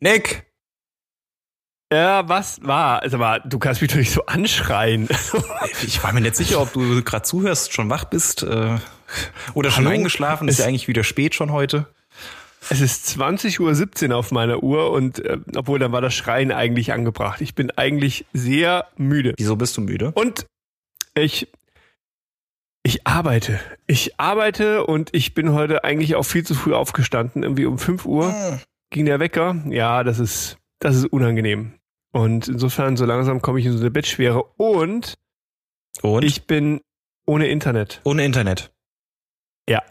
Nick! Ja, was war? Also, aber du kannst mich doch nicht so anschreien. ich war mir nicht sicher, ob du gerade zuhörst, schon wach bist äh, oder schon Hallo? eingeschlafen. Ist ja eigentlich wieder spät schon heute. Es ist 20.17 Uhr auf meiner Uhr und äh, obwohl dann war das Schreien eigentlich angebracht. Ich bin eigentlich sehr müde. Wieso bist du müde? Und ich ich arbeite. Ich arbeite und ich bin heute eigentlich auch viel zu früh aufgestanden. Irgendwie um 5 Uhr ah. Ging der Wecker. Ja, das ist das ist unangenehm. Und insofern, so langsam komme ich in so eine Bettschwere. Und, und ich bin ohne Internet. Ohne Internet. Ja.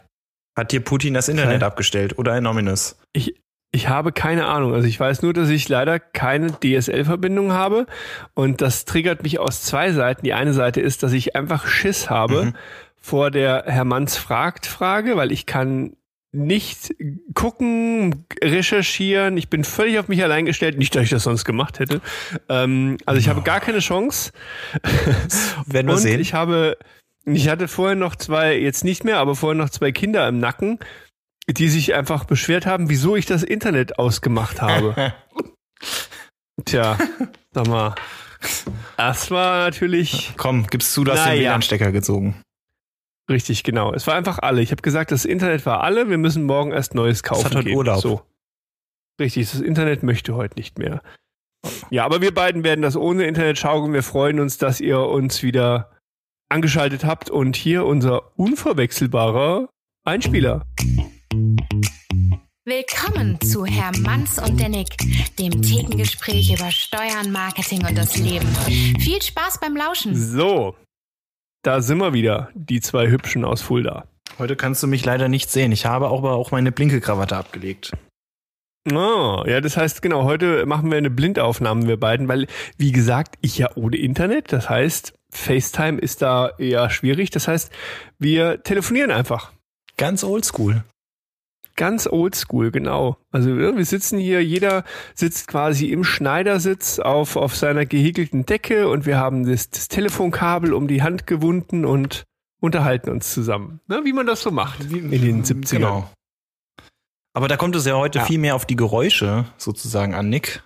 Hat dir Putin das Internet okay. abgestellt oder ein Nominus? Ich, ich habe keine Ahnung. Also ich weiß nur, dass ich leider keine DSL-Verbindung habe. Und das triggert mich aus zwei Seiten. Die eine Seite ist, dass ich einfach Schiss habe mhm. vor der Herr Manns fragt Frage, weil ich kann nicht gucken, recherchieren. Ich bin völlig auf mich allein gestellt. Nicht, dass ich das sonst gemacht hätte. Ähm, also ich no. habe gar keine Chance. Werden wir Und sehen. Ich habe, ich hatte vorher noch zwei, jetzt nicht mehr, aber vorher noch zwei Kinder im Nacken, die sich einfach beschwert haben, wieso ich das Internet ausgemacht habe. Tja, sag mal. Das war natürlich. Komm, gibst du, das den WLAN-Stecker gezogen. Richtig, genau. Es war einfach alle. Ich habe gesagt, das Internet war alle, wir müssen morgen erst Neues kaufen. Es hat heute Urlaub. So. Richtig, das Internet möchte heute nicht mehr. Ja, aber wir beiden werden das ohne Internet schauen. Wir freuen uns, dass ihr uns wieder angeschaltet habt und hier unser unverwechselbarer Einspieler. Willkommen zu Herr Manns und der Nick, dem Thekengespräch über Steuern, Marketing und das Leben. Viel Spaß beim Lauschen. So, da sind wir wieder, die zwei Hübschen aus Fulda. Heute kannst du mich leider nicht sehen. Ich habe aber auch meine Blinkelkrawatte abgelegt. Oh, ja, das heißt, genau, heute machen wir eine Blindaufnahme, wir beiden, weil, wie gesagt, ich ja ohne Internet, das heißt, FaceTime ist da eher schwierig, das heißt, wir telefonieren einfach. Ganz oldschool. Ganz oldschool, genau. Also wir sitzen hier, jeder sitzt quasi im Schneidersitz auf, auf seiner gehäkelten Decke und wir haben das, das Telefonkabel um die Hand gewunden und unterhalten uns zusammen. Ne, wie man das so macht in den 70ern. Genau. Aber da kommt es ja heute ja. viel mehr auf die Geräusche sozusagen an, Nick.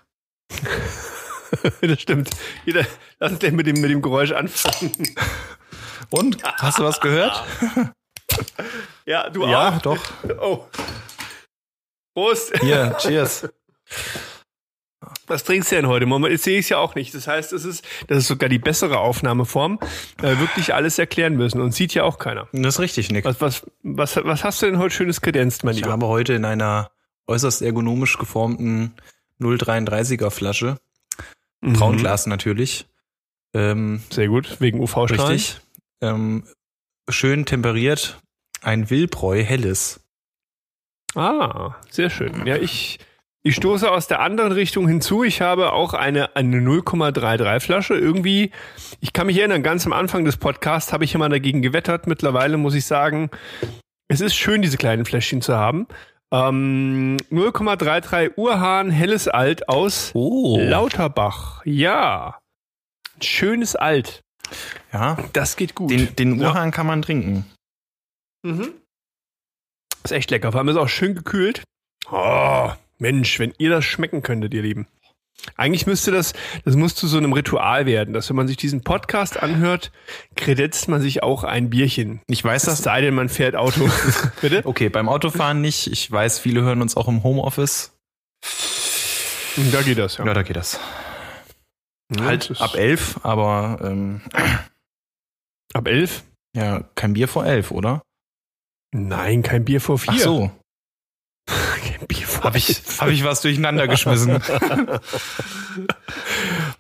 das stimmt. Jeder, lass uns gleich mit dem, mit dem Geräusch anfangen. Und? Hast du was gehört? ja, du ja, auch. Ja, doch. Oh. Prost. Hier, cheers. Was trinkst du denn heute? Moment, sehe ich es ja auch nicht. Das heißt, es ist, das ist sogar die bessere Aufnahmeform, äh, wirklich alles erklären müssen und sieht ja auch keiner. Das ist richtig, Nick. Was, was, was, was hast du denn heute schönes kredenzt, mein Lieber? Ich habe heute in einer äußerst ergonomisch geformten 0,33er Flasche, mhm. Braunglas natürlich. Ähm, Sehr gut, wegen UV-Strahlen. Richtig. Ähm, schön temperiert, ein Wildbräu helles. Ah, sehr schön. Ja, ich, ich stoße aus der anderen Richtung hinzu. Ich habe auch eine, eine 0,33 Flasche. Irgendwie, ich kann mich erinnern, ganz am Anfang des Podcasts habe ich immer dagegen gewettert. Mittlerweile muss ich sagen, es ist schön, diese kleinen Fläschchen zu haben. Ähm, 0,33 Urhahn, helles Alt aus oh. Lauterbach. Ja. Schönes Alt. Ja. Das geht gut. Den, den Urhahn ja. kann man trinken. Mhm. Ist echt lecker. Vor allem ist auch schön gekühlt. Oh, Mensch, wenn ihr das schmecken könntet, ihr Lieben. Eigentlich müsste das, das muss zu so einem Ritual werden, dass wenn man sich diesen Podcast anhört, kredenzt man sich auch ein Bierchen. Ich weiß das. Sei denn, man fährt Auto. Bitte? Okay, beim Autofahren nicht. Ich weiß, viele hören uns auch im Homeoffice. Da geht das, ja. Ja, da geht das. Ja, halt das ab elf, aber ähm, ab elf? Ja, kein Bier vor elf, oder? Nein, kein Bier vor vier. Ach so. kein Bier vor Habe ich, hab ich was durcheinander geschmissen.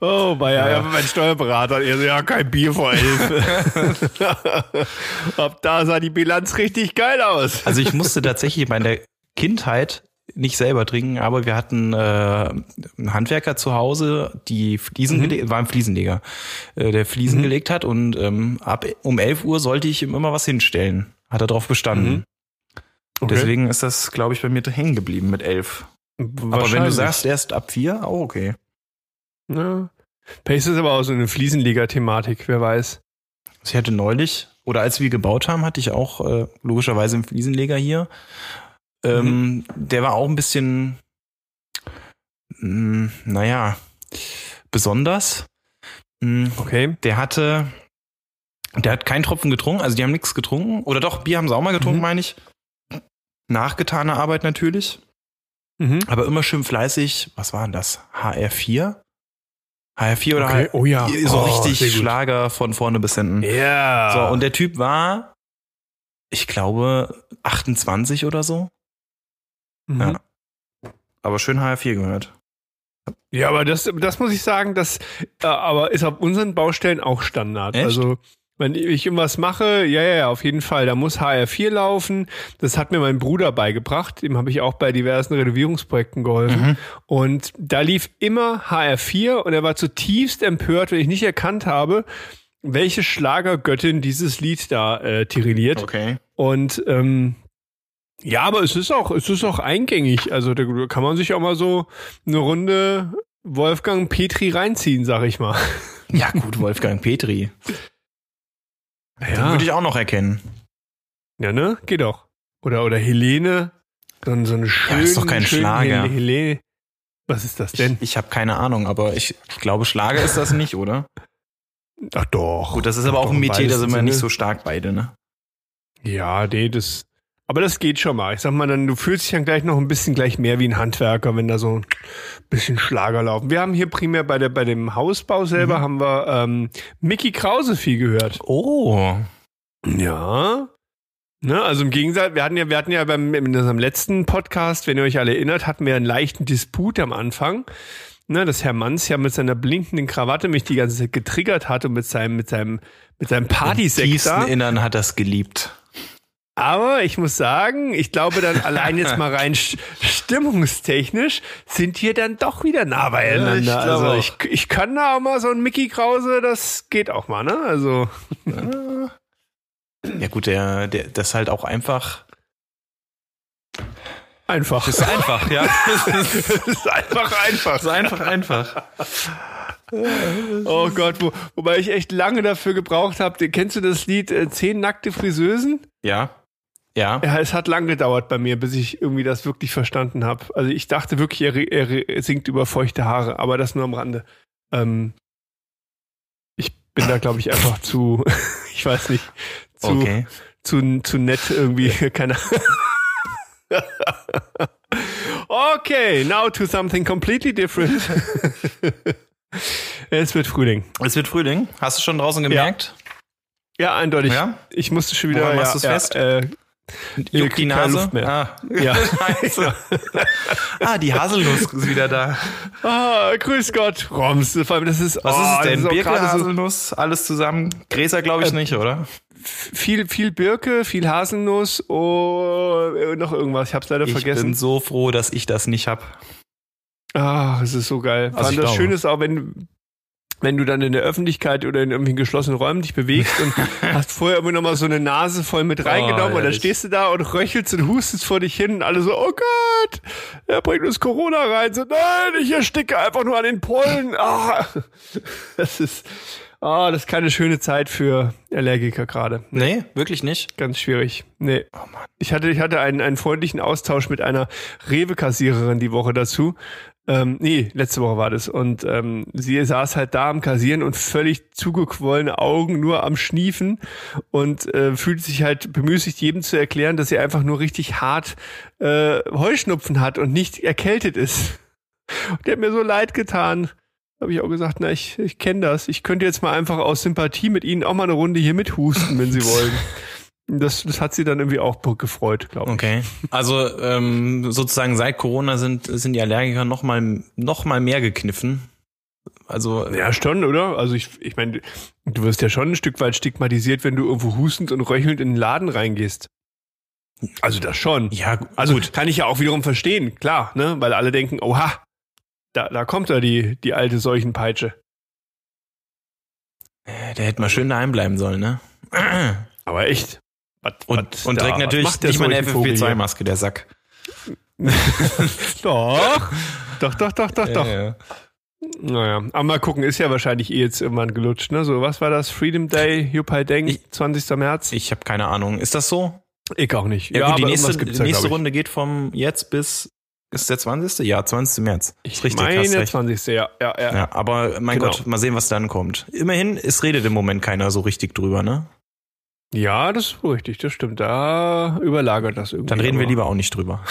oh, bei ja. ja. mein Steuerberater, er ja, kein Bier vor elf. Ab da sah die Bilanz richtig geil aus. Also ich musste tatsächlich in der Kindheit nicht selber trinken, aber wir hatten äh, einen Handwerker zu Hause, die Fliesen mhm. war ein Fliesenleger, äh, der Fliesen mhm. gelegt hat und ähm, ab um 11 Uhr sollte ich ihm immer was hinstellen. Hat er drauf bestanden. Mhm. Okay. Deswegen ist das, glaube ich, bei mir hängen geblieben mit elf. Aber wenn du sagst, erst ab vier, auch okay. Ja. Pace ist aber auch so eine Fliesenleger-Thematik, wer weiß. Ich hatte neulich, oder als wir gebaut haben, hatte ich auch äh, logischerweise einen Fliesenleger hier. Ähm, mhm. Der war auch ein bisschen, mh, naja, besonders. Mh, Okay. der hatte, der hat keinen Tropfen getrunken, also die haben nichts getrunken. Oder doch, Bier haben sie auch mal getrunken, Mhm. meine ich. Nachgetane Arbeit natürlich. Mhm. Aber immer schön fleißig, was war denn das? HR4? HR4 oder Okay. HR Oh ja. So Oh, richtig. Schlager von vorne bis hinten. Ja. So, und der Typ war, ich glaube, 28 oder so. Mhm. Ja. Aber schön HR4 gehört. Ja, aber das, das muss ich sagen, das äh, aber ist auf unseren Baustellen auch Standard. Echt? Also wenn ich irgendwas mache, ja, ja, auf jeden Fall. Da muss HR4 laufen. Das hat mir mein Bruder beigebracht. Dem habe ich auch bei diversen Renovierungsprojekten geholfen. Mhm. Und da lief immer HR4 und er war zutiefst empört, wenn ich nicht erkannt habe, welche Schlagergöttin dieses Lied da äh, tirilliert. Okay. Und ähm, ja, aber es ist auch, es ist auch eingängig. Also da kann man sich auch mal so eine Runde Wolfgang Petri reinziehen, sag ich mal. Ja, gut, Wolfgang Petri. Den Ja, würde ich auch noch erkennen. ja ne? Geht doch. Oder, oder Helene. So, so eine schöne, ist doch kein schöne Schlager. Hel- Helene. Was ist das denn? Ich, ich habe keine Ahnung, aber ich, ich glaube, Schlager ist das nicht, oder? Ach doch. Gut, das ist aber auch ein Metier, da sind wir nicht so stark beide, ne? Ja, nee, das. Aber das geht schon mal. Ich sag mal, dann, du fühlst dich dann gleich noch ein bisschen gleich mehr wie ein Handwerker, wenn da so ein bisschen Schlager laufen. Wir haben hier primär bei der, bei dem Hausbau selber Mhm. haben wir ähm, Mickey Krause viel gehört. Oh. Ja. Ne, also im Gegensatz, wir hatten ja, wir hatten ja beim, in unserem letzten Podcast, wenn ihr euch alle erinnert, hatten wir einen leichten Disput am Anfang. Ne, dass Herr Manns ja mit seiner blinkenden Krawatte mich die ganze Zeit getriggert hat und mit seinem, mit seinem, mit seinem Im Partysekt tiefsten. Innern hat das geliebt. Aber ich muss sagen, ich glaube dann allein jetzt mal rein st- stimmungstechnisch sind wir dann doch wieder nah beieinander. ich glaube also ich, ich kann da auch mal so ein Mickey Krause, das geht auch mal, ne? Also Ja gut, der, der, das ist halt auch einfach. einfach. Das ist einfach, ja. Das ist einfach einfach. Das ist einfach einfach. Oh Gott, wo, wobei ich echt lange dafür gebraucht habe. Kennst du das Lied äh, Zehn nackte Friseusen? Ja. Ja. Ja, es hat lang gedauert bei mir, bis ich irgendwie das wirklich verstanden habe. Also ich dachte wirklich, er, er, singt über feuchte Haare, aber das nur am Rande. Ähm, ich bin da, glaube ich, einfach zu, ich weiß nicht, zu, Okay. zu, zu nett irgendwie, keine Okay, now to something completely different. es wird Frühling. Es wird Frühling. Hast du schon draußen gemerkt? Ja, eindeutig. Ja? Ich musste schon wieder. Woran ja, machst du's ja, fest? Äh, Juckt die Nase? Ah. ja. Scheiße. ah, die Haselnuss ist wieder da. ah, grüß Gott, Roms. Vor allem, das ist. Was oh, ist es das denn? auch Birke, Haselnuss, alles zusammen? Gräser glaube ich Äh, nicht, oder? viel, viel Birke, viel Haselnuss oh, äh, noch irgendwas. Ich hab's leider Ich vergessen. bin so froh, dass ich das nicht hab. Ah, es ist so geil. Vor Also allem ich das glaube. Schöne ist auch, wenn, wenn du dann in der Öffentlichkeit oder in irgendwelchen geschlossenen Räumen dich bewegst und hast vorher immer noch mal so eine Nase voll mit reingenommen und dann stehst du da und röchelst und hustest vor dich hin und alle so, oh Gott, er bringt uns Corona rein. So, nein, ich ersticke einfach nur an den Pollen. Ah, das ist, ah, das ist keine schöne Zeit für Allergiker gerade. Nee, wirklich nicht. Ganz schwierig. Nee. Oh Mann. Ich hatte, ich hatte einen, einen freundlichen Austausch mit einer Rewe-Kassiererin die Woche dazu. Ähm, nee, letzte Woche war das. Und ähm, sie saß halt da am Kassieren und völlig zugequollene Augen, nur am Schniefen und äh, fühlte sich halt bemüßigt, jedem zu erklären, dass sie einfach nur richtig hart äh, Heuschnupfen hat und nicht erkältet ist. Und der hat mir so leid getan. Habe ich auch gesagt, na, ich, ich kenne das. Ich könnte jetzt mal einfach aus Sympathie mit Ihnen auch mal eine Runde hier mithusten, wenn Sie wollen. Das, das hat sie dann irgendwie auch gefreut, glaube ich. Okay. Also ähm, sozusagen seit Corona sind, sind die Allergiker noch mal, noch mal mehr gekniffen. Also Ja, schon, oder? Also ich, ich meine, du wirst ja schon ein Stück weit stigmatisiert, wenn du irgendwo hustend und röchelnd in den Laden reingehst. Also das schon. ja, Also gut. kann ich ja auch wiederum verstehen, klar, ne? Weil alle denken, oha, da, da kommt da die, die alte Seuchenpeitsche. Äh, Der hätte mal schön daheim bleiben sollen, ne? Aber echt. Was, Und, was und trägt natürlich nicht mal eine Seuchenvogel hier? FFP2-Maske, der Sack. Doch. doch, doch, doch, doch, doch. Ja, ja. Naja, aber mal gucken, ist ja wahrscheinlich eh jetzt irgendwann gelutscht, ne? So, was war das? Freedom Day, Yupai Deng, Ich- 20. März? Ich habe keine Ahnung. Ist das so? Ich auch nicht. Ja, gut, die nächste, die nächste. Runde geht vom jetzt bis Ist der 20.? Ja, 20. März. Ich ist richtig, meine hast recht. 20. Ja, ja, ja. Ja, aber mein Genau. Gott, mal sehen, was dann kommt. Immerhin, es redet im Moment keiner so richtig drüber, ne? Ja, das ist richtig, das stimmt. Da überlagert das irgendwie. Dann reden wir lieber auch nicht drüber.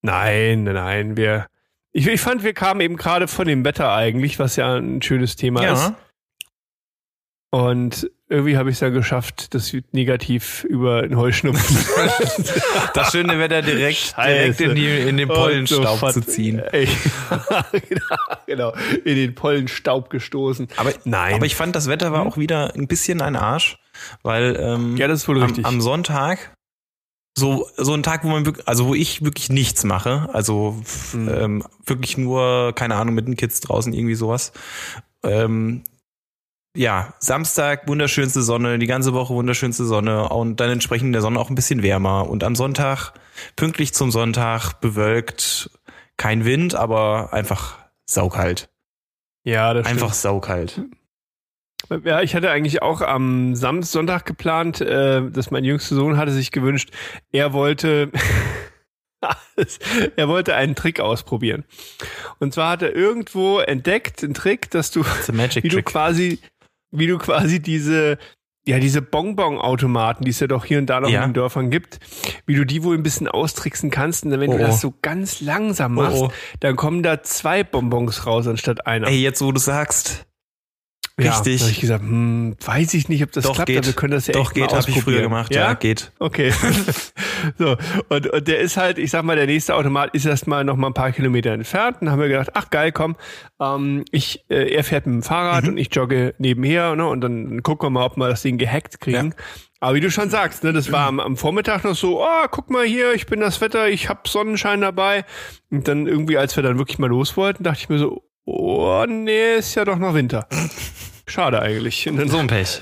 Nein, nein, nein. Wir, ich, ich fand, wir kamen eben gerade von dem Wetter eigentlich, was ja ein schönes Thema ist. Und irgendwie habe ich es ja geschafft, das negativ über den Heuschnupfen Das schöne Wetter direkt, Scheiße. direkt in, die, in den so Pollenstaub verd- zu ziehen. Ey, genau, in den Pollenstaub gestoßen. Aber, Nein. aber ich fand, das Wetter war auch wieder ein bisschen ein Arsch, weil ähm, ja, das ist wohl am, richtig. am Sonntag so so ein Tag, wo man wirklich, also wo ich wirklich nichts mache, also Mhm. ähm, wirklich nur keine Ahnung mit den Kids draußen irgendwie sowas. Ähm, ja, Samstag wunderschönste Sonne, die ganze Woche wunderschönste Sonne und dann entsprechend in der Sonne auch ein bisschen wärmer und am Sonntag pünktlich zum Sonntag bewölkt, kein Wind, aber einfach saukalt, ja, das einfach saukalt. stimmt. Ja, ich hatte eigentlich auch am Sam Sonntag geplant, äh, dass mein jüngster Sohn hatte sich gewünscht, er wollte, er wollte einen Trick ausprobieren. Und zwar hat er irgendwo entdeckt, einen Trick, dass du wie du quasi, wie du quasi diese, ja, diese Bonbon-Automaten, die es ja doch hier und da noch Ja. in den Dörfern gibt, wie du die wohl ein bisschen austricksen kannst. Und dann, wenn Oh, du oh. das so ganz langsam machst, Oh, oh. dann kommen da zwei Bonbons raus anstatt einer. Ey, jetzt wo du sagst, richtig. Da hab ich gesagt, hm, weiß ich nicht, ob das Doch, klappt, geht. aber wir können das ja doch echt geht, habe ich früher gemacht, Ja, ja, geht. Okay. so, und, und der ist halt, ich sag mal, der nächste Automat ist erstmal noch mal ein paar Kilometer entfernt. Dann haben wir gedacht, ach geil, komm, ähm, ich, äh, er fährt mit dem Fahrrad Mhm. und ich jogge nebenher, ne? Und dann, gucken wir mal, ob wir das Ding gehackt kriegen. Aber wie du schon sagst, ne, das war am, am Vormittag noch so, oh, guck mal hier, ich bin das Wetter, ich hab Sonnenschein dabei. Und dann irgendwie, als wir dann wirklich mal los wollten, dachte ich mir so, oh nee, ist ja doch noch Winter. Schade eigentlich. Und dann So ein Pech.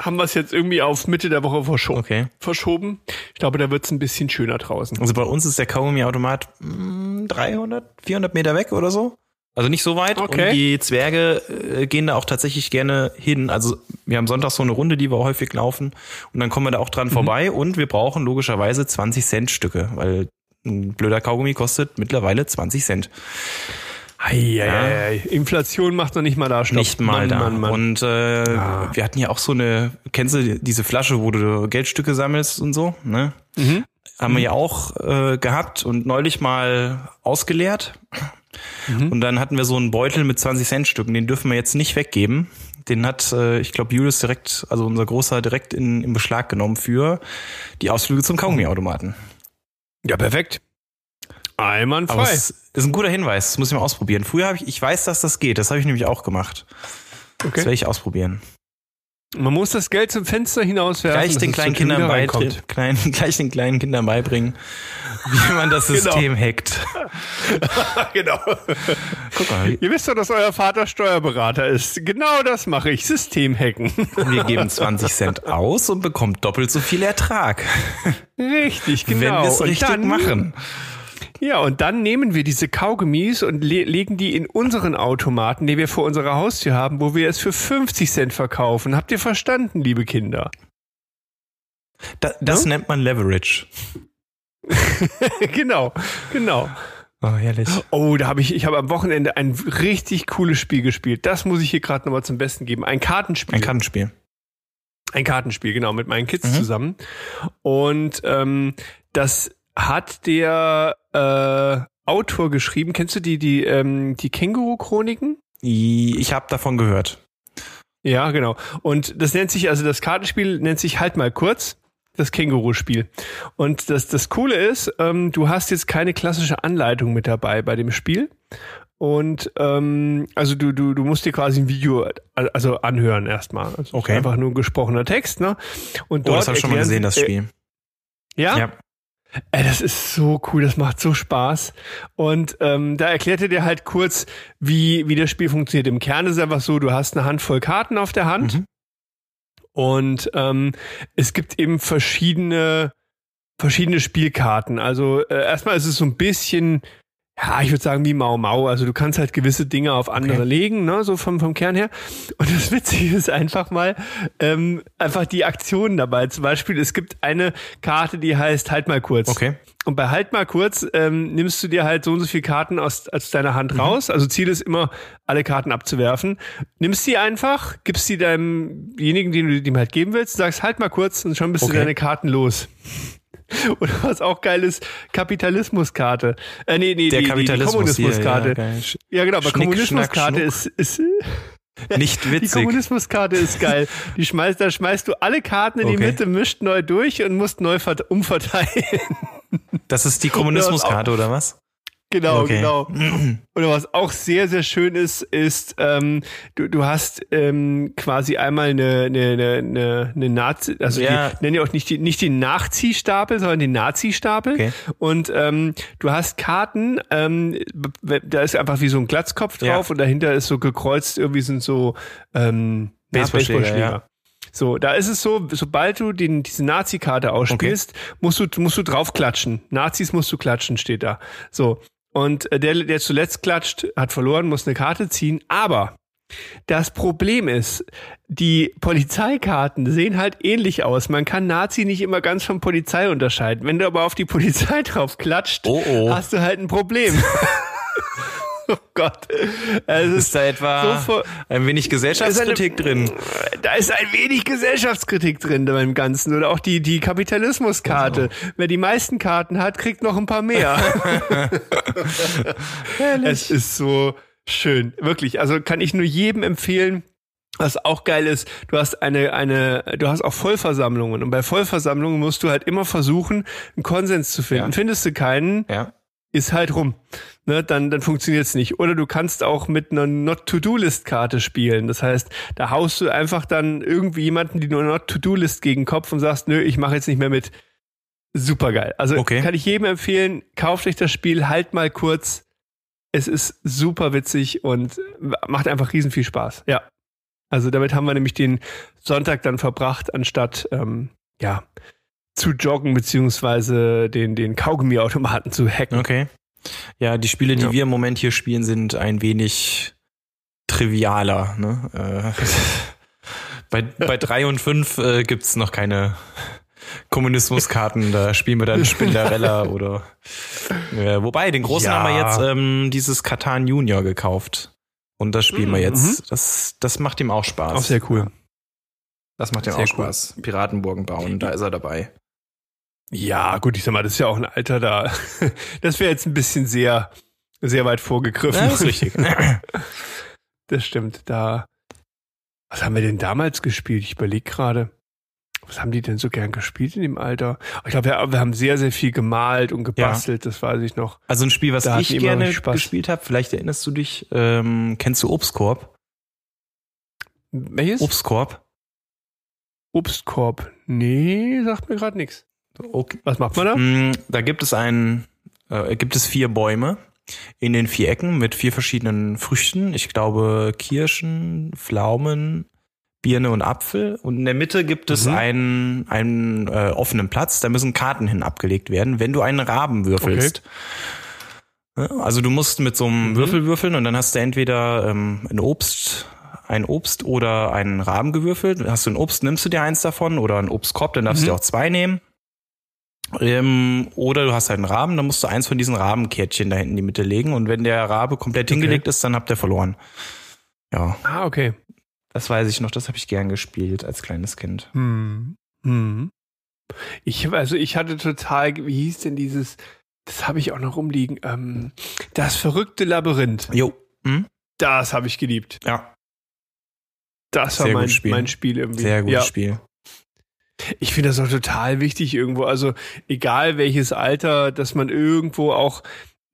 haben wir es jetzt irgendwie auf Mitte der Woche verscho Okay. verschoben. Ich glaube, da wird es ein bisschen schöner draußen. Also bei uns ist der Kaugummi-Automat mm, 300, 400 Meter weg oder so. Also nicht so weit. Okay. Und die Zwerge äh, gehen da auch tatsächlich gerne hin. Also wir haben Sonntag so eine Runde, die wir häufig laufen. Und dann kommen wir da auch dran vorbei. Und wir brauchen logischerweise 20 Cent Stücke, weil ein blöder Kaugummi kostet mittlerweile 20 Cent. Eieiei. Inflation macht noch nicht mal da Stopp. Nicht mal Mann, da. Mann, Mann. Und äh, Ah. wir hatten ja auch so eine, kennst du diese Flasche, wo du Geldstücke sammelst und so, ne? Mhm. Haben wir ja auch äh, gehabt und neulich mal ausgeleert. Mhm. Und dann hatten wir so einen Beutel mit 20 Cent Stücken, den dürfen wir jetzt nicht weggeben. Den hat, äh, ich glaube, Julius direkt, also unser Großer direkt in, in Beschlag genommen für die Ausflüge zum Kaugummi-Automaten. Ja, perfekt. Aber Einwandfrei. es ist ein guter Hinweis, das muss ich mal ausprobieren. Früher habe ich, ich weiß, dass das geht, das habe ich nämlich auch gemacht. Das Okay. werde ich ausprobieren. Man muss das Geld zum Fenster hinauswerfen. Gleich den kleinen Kindern beibringen, klein, gleich den kleinen Kindern beibringen, wie man das Genau. System hackt. genau. Guck mal, Ihr wisst doch, dass euer Vater Steuerberater ist. Genau das mache ich. Systemhacken. wir geben 20 Cent aus und bekommen doppelt so viel Ertrag, Richtig, genau. wenn wir es Und richtig dann- machen. Ja, und dann nehmen wir diese Kaugummis und le legen die in unseren Automaten, den wir vor unserer Haustür haben, wo wir es für 50 Cent verkaufen. Habt ihr verstanden, liebe Kinder? Da, das Ja? nennt man Leverage. genau, genau. Oh, herrlich. Oh, da habe ich, ich habe am Wochenende ein richtig cooles Spiel gespielt. Das muss ich hier gerade nochmal zum Besten geben. Ein Kartenspiel. Ein Kartenspiel. Ein Kartenspiel, genau, mit meinen Kids Mhm. zusammen. Und ähm, das hat der äh, Autor geschrieben. Kennst du die, die, ähm, die Känguru-Chroniken? Ich habe davon gehört. Ja, genau. Und das nennt sich, also das Kartenspiel nennt sich halt mal kurz das Känguru-Spiel. Und das, das Coole ist, ähm, du hast jetzt keine klassische Anleitung mit dabei bei dem Spiel. Und ähm, also du, du, du musst dir quasi ein Video also anhören erstmal. Also Okay. Einfach nur ein gesprochener Text, ne? Und Oh, dort das habe ich schon mal gesehen, das Spiel. Äh, ja? Ja. Ey, das ist so cool, das macht so Spaß. Und ähm, da erklärte dir halt kurz, wie, wie das Spiel funktioniert. Im Kern ist es einfach so, du hast eine Handvoll Karten auf der Hand Mhm. und ähm, es gibt eben verschiedene, verschiedene Spielkarten. Also äh, erstmal ist es so ein bisschen, ja, ich würde sagen wie Mau Mau. Also du kannst halt gewisse Dinge auf andere okay. legen, ne, so vom, vom Kern her. Und das Witzige ist einfach mal ähm, einfach die Aktionen dabei. Zum Beispiel, es gibt eine Karte, die heißt Halt mal kurz. Okay. Und bei Halt mal kurz ähm, nimmst du dir halt so und so viele Karten aus, aus deiner Hand mhm. raus. Also Ziel ist immer, alle Karten abzuwerfen. Nimmst die einfach, gibst die demjenigen, den du ihm halt geben willst, sagst halt mal kurz und schon bist okay. du deine Karten los. Oder was auch geil ist, Kapitalismuskarte. Äh, nee, nee, Der die, Kapitalismus die Kommunismuskarte. Ja, ja, ja, genau, aber Kommunismuskarte ist, ist nicht witzig. Die Kommunismuskarte ist geil. Die schmeißt, da schmeißt du alle Karten in okay. die Mitte, mischt neu durch und musst neu umverteilen. Das ist die Kommunismuskarte, oder was? Genau, okay. genau. Oder was auch sehr, sehr schön ist, ist, ähm, du, du hast ähm, quasi einmal eine, eine, eine, eine Nazi, also ja. die nennen ja auch nicht, die, nicht den Nachziehstapel, sondern den Nazi-Stapel. Okay. Und ähm, du hast Karten, ähm, da ist einfach wie so ein Glatzkopf drauf ja. und dahinter ist so gekreuzt, irgendwie sind so ähm, Baseballschläger. Ja. So, da ist es so, sobald du den, diese Nazi-Karte ausspielst, okay. musst du, musst du drauf klatschen. Nazis musst du klatschen, steht da. So. Und äh, der, der zuletzt klatscht, hat verloren, muss eine Karte ziehen. Aber das Problem ist, die Polizeikarten sehen halt ähnlich aus. Man kann Nazi nicht immer ganz von Polizei unterscheiden. Wenn du aber auf die Polizei drauf klatscht, oh oh. hast du halt ein Problem. oh Gott. Es ist, ist da etwa so ein wenig Gesellschaftskritik eine, drin? Da ist ein wenig Gesellschaftskritik drin beim Ganzen. Oder auch die, die Kapitalismuskarte. Oh. Wer die meisten Karten hat, kriegt noch ein paar mehr. es ist so schön. Wirklich. Also kann ich nur jedem empfehlen, was auch geil ist, du hast eine, eine, du hast auch Vollversammlungen und bei Vollversammlungen musst du halt immer versuchen, einen Konsens zu finden. Ja. Findest du keinen, ja ist halt rum. Ne, dann, dann funktioniert's nicht. Oder du kannst auch mit einer Not-to-Do-List-Karte spielen. Das heißt, da haust du einfach dann irgendwie jemanden die nur Not-to-Do-List gegen den Kopf und sagst, nö, ich mache jetzt nicht mehr mit. Super geil. Also okay. kann ich jedem empfehlen, kauft euch das Spiel, halt mal kurz. Es ist super witzig und macht einfach riesen viel Spaß. Ja. Also damit haben wir nämlich den Sonntag dann verbracht, anstatt ähm, ja zu joggen beziehungsweise den, den Kaugummiautomaten zu hacken. Okay. Ja, die Spiele, die ja. wir im Moment hier spielen, sind ein wenig trivialer. Ne? Äh, bei, bei drei und fünf äh, gibt's noch keine Kommunismuskarten, da spielen wir dann Spinderella oder äh, wobei, den großen ja. haben wir jetzt ähm, dieses Katan Junior gekauft. Und das spielen mhm. wir jetzt. Das, das macht ihm auch Spaß. Auch sehr cool. Das macht ihm auch Spaß. Cool. Piratenburgen bauen, da ist er dabei. Ja, gut, ich sag mal, das ist ja auch ein Alter da. Das wäre jetzt ein bisschen sehr, sehr weit vorgegriffen. Das ist richtig. Das stimmt. Da. Was haben wir denn damals gespielt? Ich überlege gerade. Was haben die denn so gern gespielt in dem Alter? Ich glaube, wir, wir, haben sehr, sehr viel gemalt und gebastelt, ja. das weiß ich noch. Also ein Spiel, was da ich gerne gespielt habe, vielleicht erinnerst du dich, ähm, kennst du Obstkorb? Welches? Obstkorb. Obstkorb. Nee, sagt mir gerade nichts. Okay. Was macht man da? Mm, da gibt es ein, äh, gibt es vier Bäume in den vier Ecken mit vier verschiedenen Früchten. Ich glaube Kirschen, Pflaumen, Birne und Apfel. Und in der Mitte gibt es mhm. einen, einen äh, offenen Platz. Da müssen Karten hin abgelegt werden, wenn du einen Raben würfelst. Okay. Also du musst mit so einem mhm. Würfel würfeln und dann hast du entweder ähm, ein Obst, ein Obst oder einen Raben gewürfelt. Hast du ein Obst, nimmst du dir eins davon oder ein Obstkorb, dann darfst mhm. du dir auch zwei nehmen. Ähm, oder du hast halt einen Raben, dann musst du eins von diesen Rabenkärtchen da hinten in die Mitte legen und wenn der Rabe komplett okay. hingelegt ist, dann habt ihr verloren. Ja. Ah, okay. Das weiß ich noch, das habe ich gern gespielt als kleines Kind. Hm. Hm. Ich, also ich hatte total, wie hieß denn dieses, das habe ich auch noch rumliegen, ähm, das verrückte Labyrinth. Jo. Hm? Das habe ich geliebt. Ja. Das war mein Spiel. mein Spiel irgendwie. Sehr gutes ja. Spiel. Ich finde das auch total wichtig irgendwo. Also egal welches Alter, dass man irgendwo auch,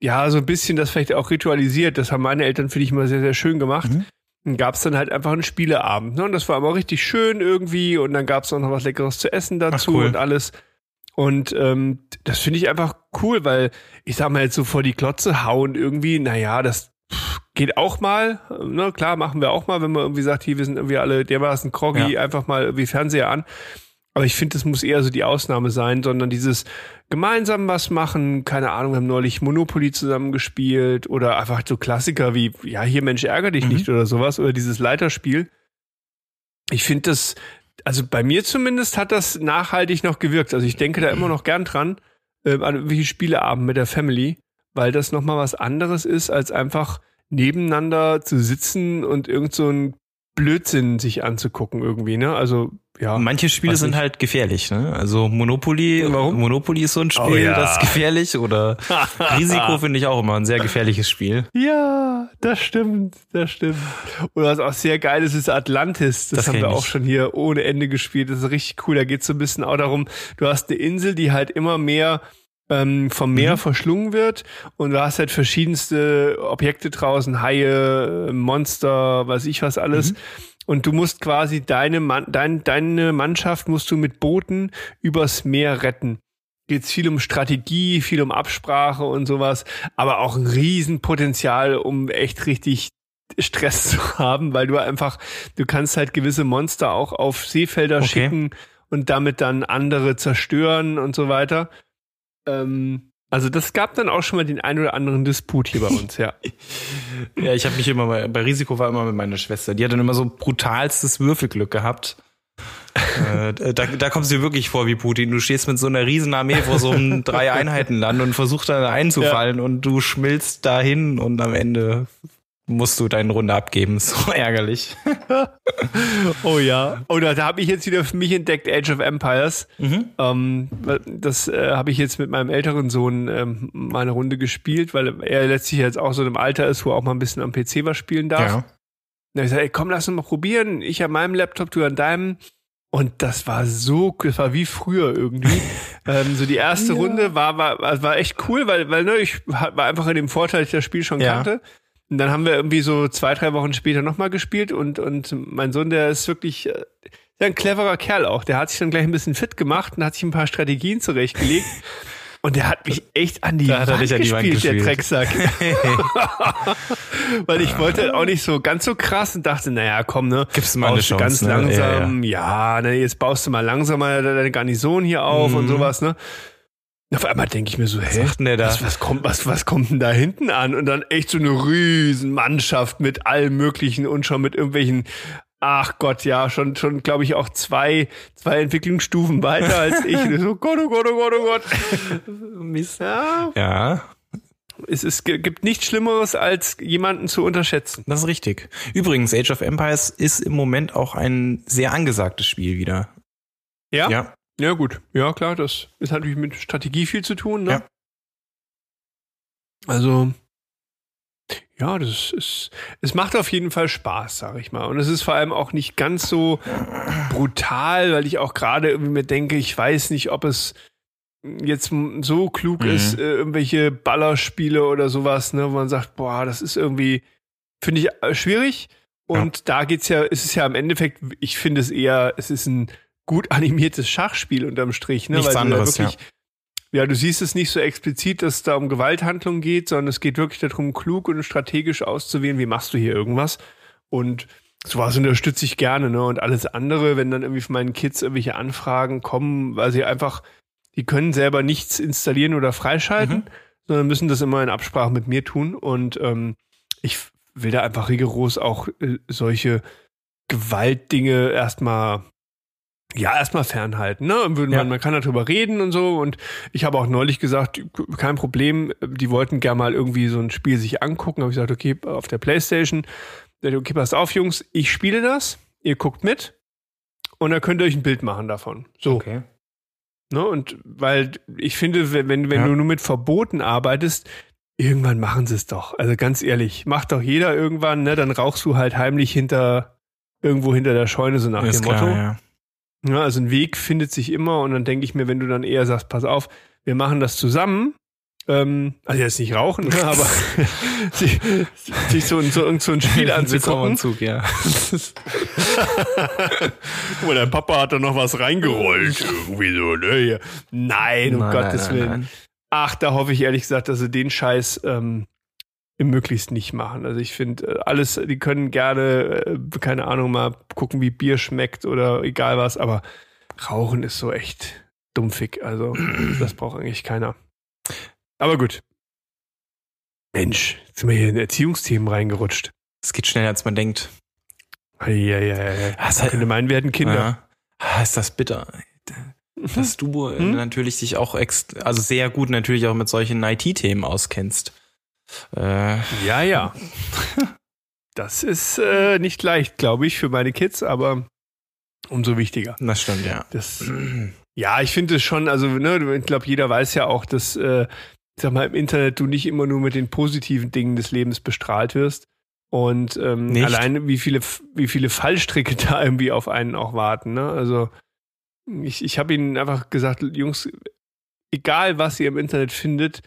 ja, so ein bisschen das vielleicht auch ritualisiert. Das haben meine Eltern, finde ich, immer sehr, sehr schön gemacht. Mhm. Dann gab es dann halt einfach einen Spieleabend. Ne? Und das war immer richtig schön irgendwie. Und dann gab es auch noch was Leckeres zu essen dazu cool. und alles. Und ähm, das finde ich einfach cool, weil ich sag mal jetzt so vor die Klotze hauen irgendwie, naja, das geht auch mal. Ne? Klar, machen wir auch mal, wenn man irgendwie sagt, hier, wir sind irgendwie alle dermaßen groggy, ja. einfach mal irgendwie Fernseher an. Aber ich finde, das muss eher so die Ausnahme sein, sondern dieses gemeinsam was machen. Keine Ahnung, wir haben neulich Monopoly zusammen gespielt oder einfach so Klassiker wie, ja, hier Mensch, ärger dich mhm. nicht oder sowas oder dieses Leiterspiel. Ich finde das, also bei mir zumindest hat das nachhaltig noch gewirkt. Also ich denke da immer noch gern dran, äh, an irgendwelche Spieleabend mit der Family, weil das nochmal was anderes ist, als einfach nebeneinander zu sitzen und irgend so ein Blödsinn sich anzugucken irgendwie, ne? Also ja. Manche Spiele sind halt gefährlich, ne? Also Monopoly, Warum? Monopoly ist so ein oh Spiel, oh, ja. das ist gefährlich oder Risiko finde ich auch immer ein sehr gefährliches Spiel. Ja, das stimmt, das stimmt. Oder was auch sehr geil ist, ist Atlantis. Das, das haben wir auch schon hier ohne Ende gespielt. Das ist richtig cool. Da geht es so ein bisschen auch darum, du hast eine Insel, die halt immer mehr ähm, vom Meer mhm. verschlungen wird und du hast halt verschiedenste Objekte draußen, Haie, Monster, weiß ich was alles. Mhm. Und du musst quasi deine, Mann, dein, deine Mannschaft musst du mit Booten übers Meer retten. Geht's viel um Strategie, viel um Absprache und sowas, aber auch ein Riesenpotenzial, um echt richtig Stress zu haben, weil du einfach, du kannst halt gewisse Monster auch auf Seefelder okay. schicken und damit dann andere zerstören und so weiter. Ähm, also das gab dann auch schon mal den einen oder anderen Disput hier bei uns, ja. ja, ich habe mich immer bei, bei Risiko war immer mit meiner Schwester. Die hat dann immer so brutalstes Würfelglück gehabt. äh, da, da kommst du dir wirklich vor wie Putin. Du stehst mit so einer riesen Armee vor so einem drei Einheiten Land und versuchst da einzufallen ja. und du schmilzt dahin und am Ende musst du deine Runde abgeben. So ärgerlich. oh ja. Oder da habe ich jetzt wieder für mich entdeckt Age of Empires. Mhm. Ähm, das äh, habe ich jetzt mit meinem älteren Sohn ähm, mal eine Runde gespielt, weil er letztlich jetzt auch so im Alter ist, wo er auch mal ein bisschen am PC was spielen darf. Ja. Da habe ich gesagt, ey, komm, lass uns mal probieren. Ich an meinem Laptop, du an deinem. Und das war so, das war wie früher irgendwie. ähm, so die erste ja. Runde war, war, war echt cool, weil, weil ne, ich war einfach in dem Vorteil, dass ich das Spiel schon ja. kannte. Und dann haben wir irgendwie so zwei, drei Wochen später nochmal gespielt und, und mein Sohn, der ist wirklich äh, ein cleverer Kerl auch. Der hat sich dann gleich ein bisschen fit gemacht und hat sich ein paar Strategien zurechtgelegt. Und der hat mich echt an die, da Wand, gespielt, an die Wand gespielt, der Drecksack. Weil ich wollte auch nicht so ganz so krass und dachte, naja, komm, ne, gibst du mal eine Chance, ganz ne? langsam, ja, ja. ja, ne, jetzt baust du mal langsamer deine Garnison hier auf mhm. und sowas, ne. Auf einmal denke ich mir so, hä, was? Was, was, kommt, was, was kommt denn da hinten an? Und dann echt so eine riesen Mannschaft mit allem Möglichen und schon mit irgendwelchen, ach Gott, ja, schon, schon, glaube ich, auch zwei, zwei Entwicklungsstufen weiter als ich. So, Gott, oh Gott, oh Gott, oh Gott. Mist. Ja. ja. Es, es gibt nichts Schlimmeres, als jemanden zu unterschätzen. Das ist richtig. Übrigens, Age of Empires ist im Moment auch ein sehr angesagtes Spiel wieder. Ja? Ja. Ja, gut. Ja, klar, das ist natürlich mit Strategie viel zu tun, ne? Ja. Also, ja, das ist, es macht auf jeden Fall Spaß, sag ich mal. Und es ist vor allem auch nicht ganz so brutal, weil ich auch gerade irgendwie mir denke, ich weiß nicht, ob es jetzt so klug mhm. ist, äh, irgendwelche Ballerspiele oder sowas, ne, wo man sagt, boah, das ist irgendwie, finde ich äh, schwierig. Und ja. da geht's ja, ist es ja im Endeffekt, ich finde es eher, es ist ein gut animiertes Schachspiel unterm Strich, ne? Nichts Weil anderes, wirklich, ja. ja. du siehst es nicht so explizit, dass es da um Gewalthandlung geht, sondern es geht wirklich darum, klug und strategisch auszuwählen, wie machst du hier irgendwas. Und sowas unterstütze ich gerne, ne? Und alles andere, wenn dann irgendwie von meinen Kids irgendwelche Anfragen kommen, weil sie einfach, die können selber nichts installieren oder freischalten, mhm. sondern müssen das immer in Absprache mit mir tun. Und ähm, ich will da einfach rigoros auch äh, solche Gewaltdinge erstmal ja, erstmal fernhalten. Ne? Man, ja. man kann darüber reden und so. Und ich habe auch neulich gesagt, kein Problem, die wollten gerne mal irgendwie so ein Spiel sich angucken. Habe ich gesagt, okay, auf der Playstation. Okay, passt auf, Jungs, ich spiele das, ihr guckt mit und dann könnt ihr euch ein Bild machen davon. So. Okay. Ne? Und weil ich finde, wenn, wenn ja. du nur mit Verboten arbeitest, irgendwann machen sie es doch. Also ganz ehrlich, macht doch jeder irgendwann, ne? Dann rauchst du halt heimlich hinter irgendwo hinter der Scheune, so nach Ist dem klar, Motto. Ja. Ja, also ein Weg findet sich immer und dann denke ich mir, wenn du dann eher sagst, pass auf, wir machen das zusammen, ähm, also jetzt nicht rauchen, ne, aber sich, sich so, so, so ein Spiel anzugucken. Zug, ja. Guck mal, dein Papa hat da noch was reingerollt. Irgendwie so, ne? Nein, um nein, Gottes nein, Willen. Nein. Ach, da hoffe ich ehrlich gesagt, dass sie den Scheiß ähm, möglichst nicht machen. Also ich finde äh, alles, die können gerne, äh, keine Ahnung, mal gucken, wie Bier schmeckt oder egal was, aber Rauchen ist so echt dumpfig. Also, das braucht eigentlich keiner. Aber gut. Mensch, jetzt sind wir hier in Erziehungsthemen reingerutscht. Es geht schneller, als man denkt. Eieiei. Das Man könnte meinen, wir hätten Kinder. Ja. Ah, ist das bitter. Dass du äh, Hm? natürlich dich auch also sehr gut natürlich auch mit solchen IT-Themen auskennst. Äh, Ja, ja. Das ist äh, nicht leicht, glaube ich, für meine Kids, aber umso wichtiger. das stimmt, ja. Das, ja, ich finde es schon, also ne, ich glaube, jeder weiß ja auch, dass, äh, sag mal, im Internet du nicht immer nur mit den positiven Dingen des Lebens bestrahlt wirst. Und ähm, alleine wie viele, wie viele Fallstricke da irgendwie auf einen auch warten. Ne? Also ich, ich habe ihnen einfach gesagt, Jungs, egal was ihr im Internet findet,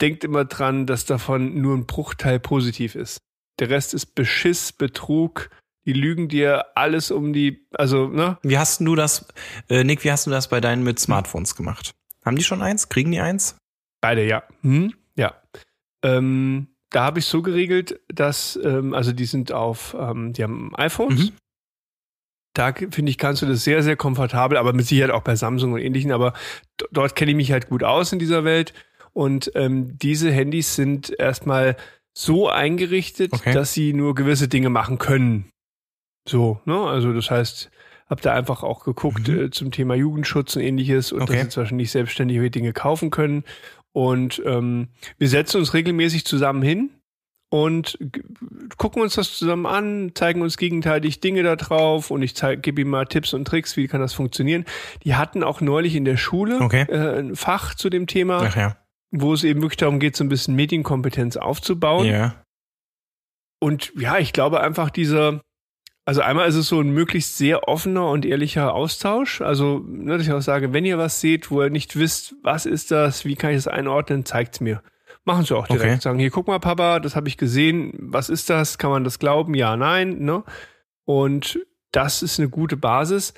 denkt immer dran, dass davon nur ein Bruchteil positiv ist. Der Rest ist Beschiss, Betrug, die lügen dir alles um die, also, ne? Wie hast du das, äh, Nick, wie hast du das bei deinen mit Smartphones gemacht? Haben die schon eins? Kriegen die eins? Beide, ja. Hm? Ja. Ähm, da habe ich so geregelt, dass, ähm, also die sind auf, ähm, die haben iPhones. Mhm. Da finde ich, kannst du das sehr, sehr komfortabel, aber mit Sicherheit auch bei Samsung und ähnlichen, aber dort kenne ich mich halt gut aus in dieser Welt. Und ähm, diese Handys sind erstmal so eingerichtet, Okay. dass sie nur gewisse Dinge machen können. So, ne? Also das heißt, hab da einfach auch geguckt Mhm. äh, zum Thema Jugendschutz und ähnliches und Okay. dass Beispiel nicht selbstständig irgendwelche Dinge kaufen können. Und ähm, wir setzen uns regelmäßig zusammen hin und gucken uns das zusammen an, zeigen uns gegenteilig Dinge da drauf und ich gebe ihm mal Tipps und Tricks, wie kann das funktionieren. Die hatten auch neulich in der Schule Okay. äh, ein Fach zu dem Thema, Ach ja. Wo es eben wirklich darum geht, so ein bisschen Medienkompetenz aufzubauen. Ja. Und ja, ich glaube einfach dieser, also einmal ist es so ein möglichst sehr offener und ehrlicher Austausch. Also, ne, dass ich auch sage, wenn ihr was seht, wo ihr nicht wisst, was ist das, wie kann ich das einordnen, zeigt's mir. Machen sie auch direkt. Okay. Sagen, hier, guck mal, Papa, das habe ich gesehen. Was ist das? Kann man das glauben? Ja, nein, ne? Und das ist eine gute Basis.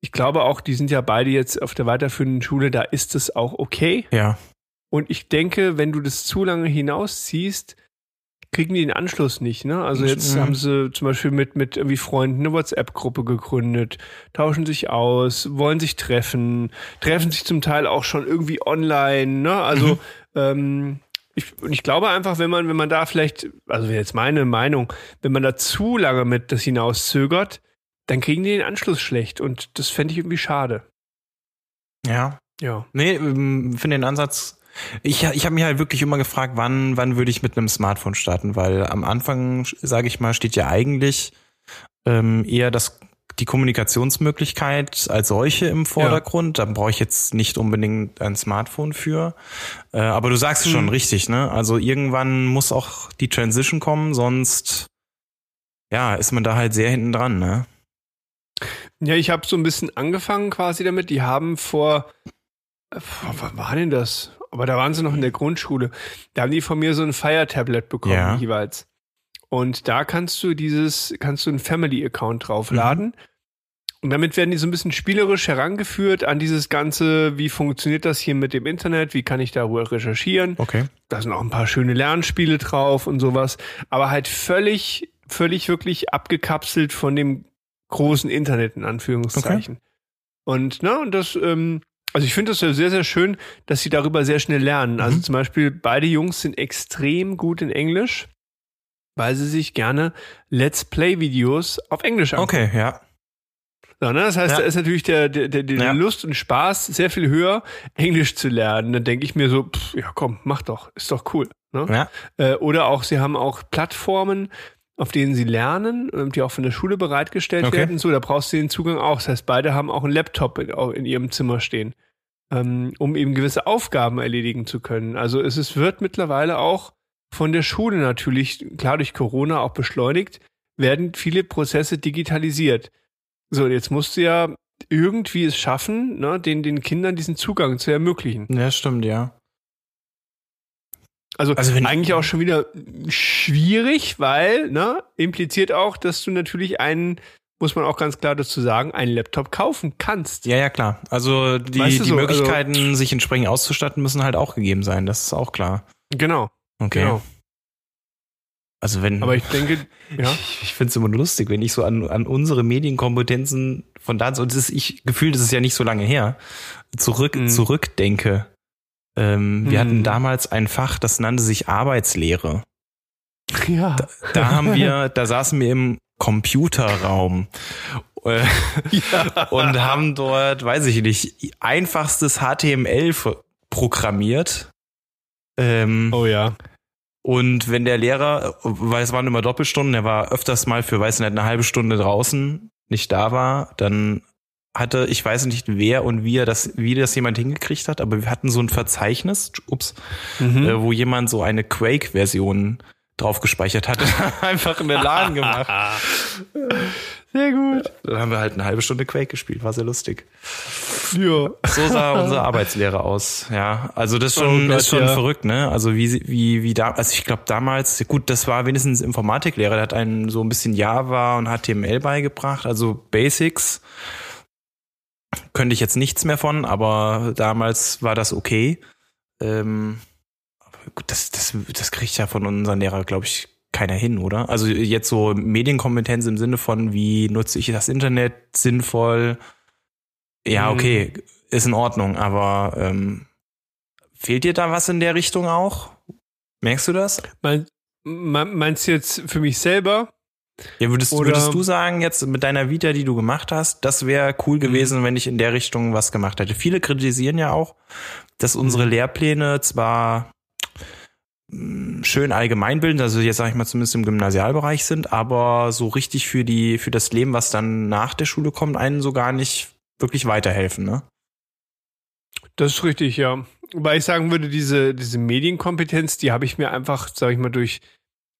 Ich glaube auch, die sind ja beide jetzt auf der weiterführenden Schule, da ist es auch okay. Ja. Und ich denke, wenn du das zu lange hinausziehst, kriegen die den Anschluss nicht. Ne? Also jetzt Mhm. haben sie zum Beispiel mit, mit irgendwie Freunden eine WhatsApp-Gruppe gegründet, tauschen sich aus, wollen sich treffen, treffen sich zum Teil auch schon irgendwie online. Ne? Also Mhm. ähm, ich, und ich glaube einfach, wenn man, wenn man da vielleicht, also jetzt meine Meinung, wenn man da zu lange mit das hinauszögert, dann kriegen die den Anschluss schlecht. Und das fände ich irgendwie schade. Ja. Ja. Nee, ähm, finde den Ansatz. Ich, ich habe mich halt wirklich immer gefragt, wann, wann würde ich mit einem Smartphone starten, weil am Anfang, sage ich mal, steht ja eigentlich ähm, eher das, die Kommunikationsmöglichkeit als solche im Vordergrund. Da brauche ich jetzt nicht unbedingt ein Smartphone für. Äh, aber du sagst es schon richtig, ne? Also irgendwann muss auch die Transition kommen, sonst ja, ist man da halt sehr hinten dran, ne? Ja, ich habe so ein bisschen angefangen quasi damit. Die haben vor, äh, vor wann war denn das? Aber da waren sie noch in der Grundschule. Da haben die von mir so ein Fire-Tablet bekommen Ja. jeweils. Und da kannst du dieses, kannst du einen Family-Account draufladen. Und damit werden die so ein bisschen spielerisch herangeführt an dieses Ganze, wie funktioniert das hier mit dem Internet, wie kann ich darüber recherchieren. Okay. Da sind auch ein paar schöne Lernspiele drauf und sowas. Aber halt völlig, völlig wirklich abgekapselt von dem großen Internet in Anführungszeichen. Und na, und das, ähm, also ich finde das ja sehr, sehr schön, dass sie darüber sehr schnell lernen. Also Mhm. zum Beispiel beide Jungs sind extrem gut in Englisch, weil sie sich gerne Let's Play-Videos auf Englisch angucken. Okay, ja. So, ne? Das heißt, Ja. da ist natürlich der, der, der, der Ja. Lust und Spaß sehr viel höher, Englisch zu lernen. Dann denke ich mir so, pff, ja komm, mach doch, ist doch cool. Ne? Ja. Äh, oder auch, sie haben auch Plattformen, auf denen sie lernen, ähm, die auch von der Schule bereitgestellt Okay. werden. So, da brauchst du den Zugang auch. Das heißt, beide haben auch einen Laptop in, in ihrem Zimmer stehen, ähm, um eben gewisse Aufgaben erledigen zu können. Also es ist, wird mittlerweile auch von der Schule natürlich, klar durch Corona auch beschleunigt, werden viele Prozesse digitalisiert. So, jetzt musst du ja irgendwie es schaffen, ne, den, den Kindern diesen Zugang zu ermöglichen. Ja, stimmt, ja. Also, Also wenn- eigentlich auch schon wieder schwierig, weil, ne, impliziert auch, dass du natürlich einen, muss man auch ganz klar dazu sagen, einen Laptop kaufen kannst. Ja, ja, klar. Also die, Weißt du die so, Möglichkeiten, sich entsprechend auszustatten, müssen halt auch gegeben sein. Das ist auch klar. Genau. Okay. Genau. Also wenn. Aber ich denke, ja. Ich, ich finde es immer lustig, wenn ich so an, an unsere Medienkompetenzen von da und das ist, ich gefühlt, das ist ja nicht so lange her, zurück, mhm. zurückdenke. Ähm, wir mhm. hatten damals ein Fach, das nannte sich Arbeitslehre. Ja. Da, da haben wir, da saßen wir im Computerraum äh, ja. und haben dort, weiß ich nicht, einfachstes HTML programmiert. Ähm, oh ja. Und wenn der Lehrer, weil es waren immer Doppelstunden, er war öfters mal für, weiß nicht, eine halbe Stunde draußen, nicht da war, dann hatte, ich weiß nicht, wer und wie er das, wie das jemand hingekriegt hat, aber wir hatten so ein Verzeichnis, ups, mhm. äh, wo jemand so eine Quake-Version drauf gespeichert hatte, einfach in den Laden gemacht. Sehr gut. Dann haben wir halt eine halbe Stunde Quake gespielt, war sehr lustig. Ja. So sah unsere Arbeitslehre aus, ja. Also das schon, oh Gott, ist schon ja. verrückt, ne? Also wie, wie, wie da, also ich glaube damals, gut, das war wenigstens Informatiklehrer, der hat einen so ein bisschen Java und HTML beigebracht, also Basics. Könnte ich jetzt nichts mehr von, aber damals war das okay. Ähm, das, das, das kriegt ja von unseren Lehrer, glaube ich, keiner hin, oder? Also jetzt so Medienkompetenz im Sinne von, wie nutze ich das Internet sinnvoll? Ja, mhm. okay, ist in Ordnung, aber ähm, fehlt dir da was in der Richtung auch? Merkst du das? Mein, meinst du jetzt für mich selber? Ja, würdest, würdest du sagen, jetzt mit deiner Vita, die du gemacht hast, das wäre cool mhm. gewesen, mhm. wenn ich in der Richtung was gemacht hätte. Viele kritisieren ja auch, dass unsere mhm. Lehrpläne zwar schön allgemeinbildend, also jetzt sage ich mal zumindest im Gymnasialbereich sind, aber so richtig für die für das Leben, was dann nach der Schule kommt, einen so gar nicht wirklich weiterhelfen, ne? Das ist richtig, ja. Wobei ich sagen würde, diese diese Medienkompetenz, die habe ich mir einfach, sage ich mal, durch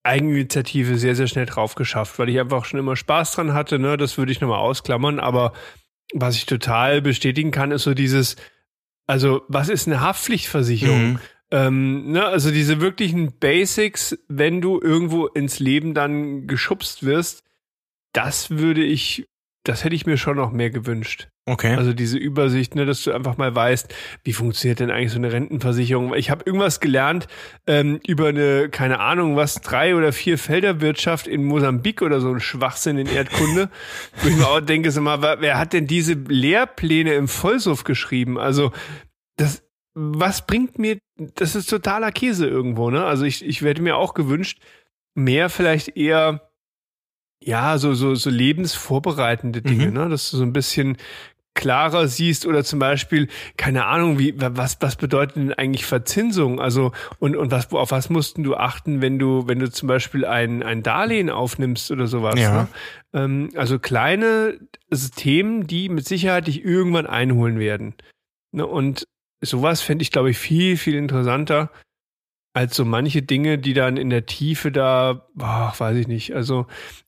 Eigeninitiative sehr sehr schnell drauf geschafft, weil ich einfach schon immer Spaß dran hatte, ne? Das würde ich nochmal ausklammern, aber was ich total bestätigen kann, ist so dieses also, was ist eine Haftpflichtversicherung? Mhm. Ähm, ne, also diese wirklichen Basics, wenn du irgendwo ins Leben dann geschubst wirst, das würde ich, das hätte ich mir schon noch mehr gewünscht. Okay. Also diese Übersicht, ne, dass du einfach mal weißt, wie funktioniert denn eigentlich so eine Rentenversicherung. Ich habe irgendwas gelernt ähm, über eine, keine Ahnung, was, drei oder vier Felderwirtschaft in Mosambik oder so ein Schwachsinn in Erdkunde. wo ich mir auch denke, sag mal, wer hat denn diese Lehrpläne im Vollsuff geschrieben? Also das, was bringt mir, das ist totaler Käse irgendwo, ne? Also ich, ich werde mir auch gewünscht, mehr vielleicht eher, ja, so, so, so lebensvorbereitende Dinge, mhm. ne? Dass du so ein bisschen klarer siehst oder zum Beispiel, keine Ahnung, wie, was, was bedeutet denn eigentlich Verzinsung? Also, und, und was, auf was mussten du achten, wenn du, wenn du zum Beispiel ein, ein Darlehen aufnimmst oder sowas? Ja. Ne? Ähm, also kleine Themen, die mit Sicherheit dich irgendwann einholen werden. Ne? Und sowas fände ich, glaube ich, viel, viel interessanter als so manche Dinge, die dann in der Tiefe da, boah, weiß ich nicht. Also,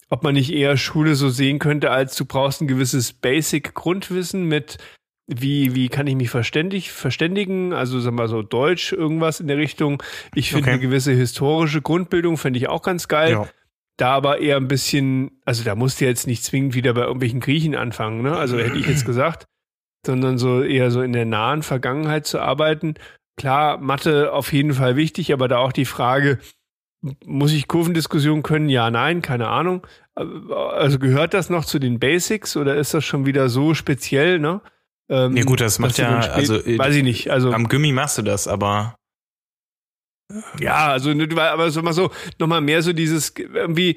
ob man nicht eher Schule so sehen könnte, als du brauchst ein gewisses Basic-Grundwissen mit, wie, wie kann ich mich verständig, verständigen? Also, sagen wir mal so Deutsch, irgendwas in der Richtung. Ich finde okay. eine gewisse historische Grundbildung fände ich auch ganz geil. Ja. Da aber eher ein bisschen, also da musst du jetzt nicht zwingend wieder bei irgendwelchen Griechen anfangen, ne? Also hätte ich jetzt gesagt sondern so eher so in der nahen Vergangenheit zu arbeiten. Klar, Mathe auf jeden Fall wichtig, aber da auch die Frage, muss ich Kurvendiskussion können? Ja, nein, keine Ahnung. Also gehört das noch zu den Basics oder ist das schon wieder so speziell, ne? Ähm, ja gut, das macht ja, also äh, weiß ich nicht. Also am Gummi machst du das, aber ja, also aber so mal so nochmal mehr so dieses irgendwie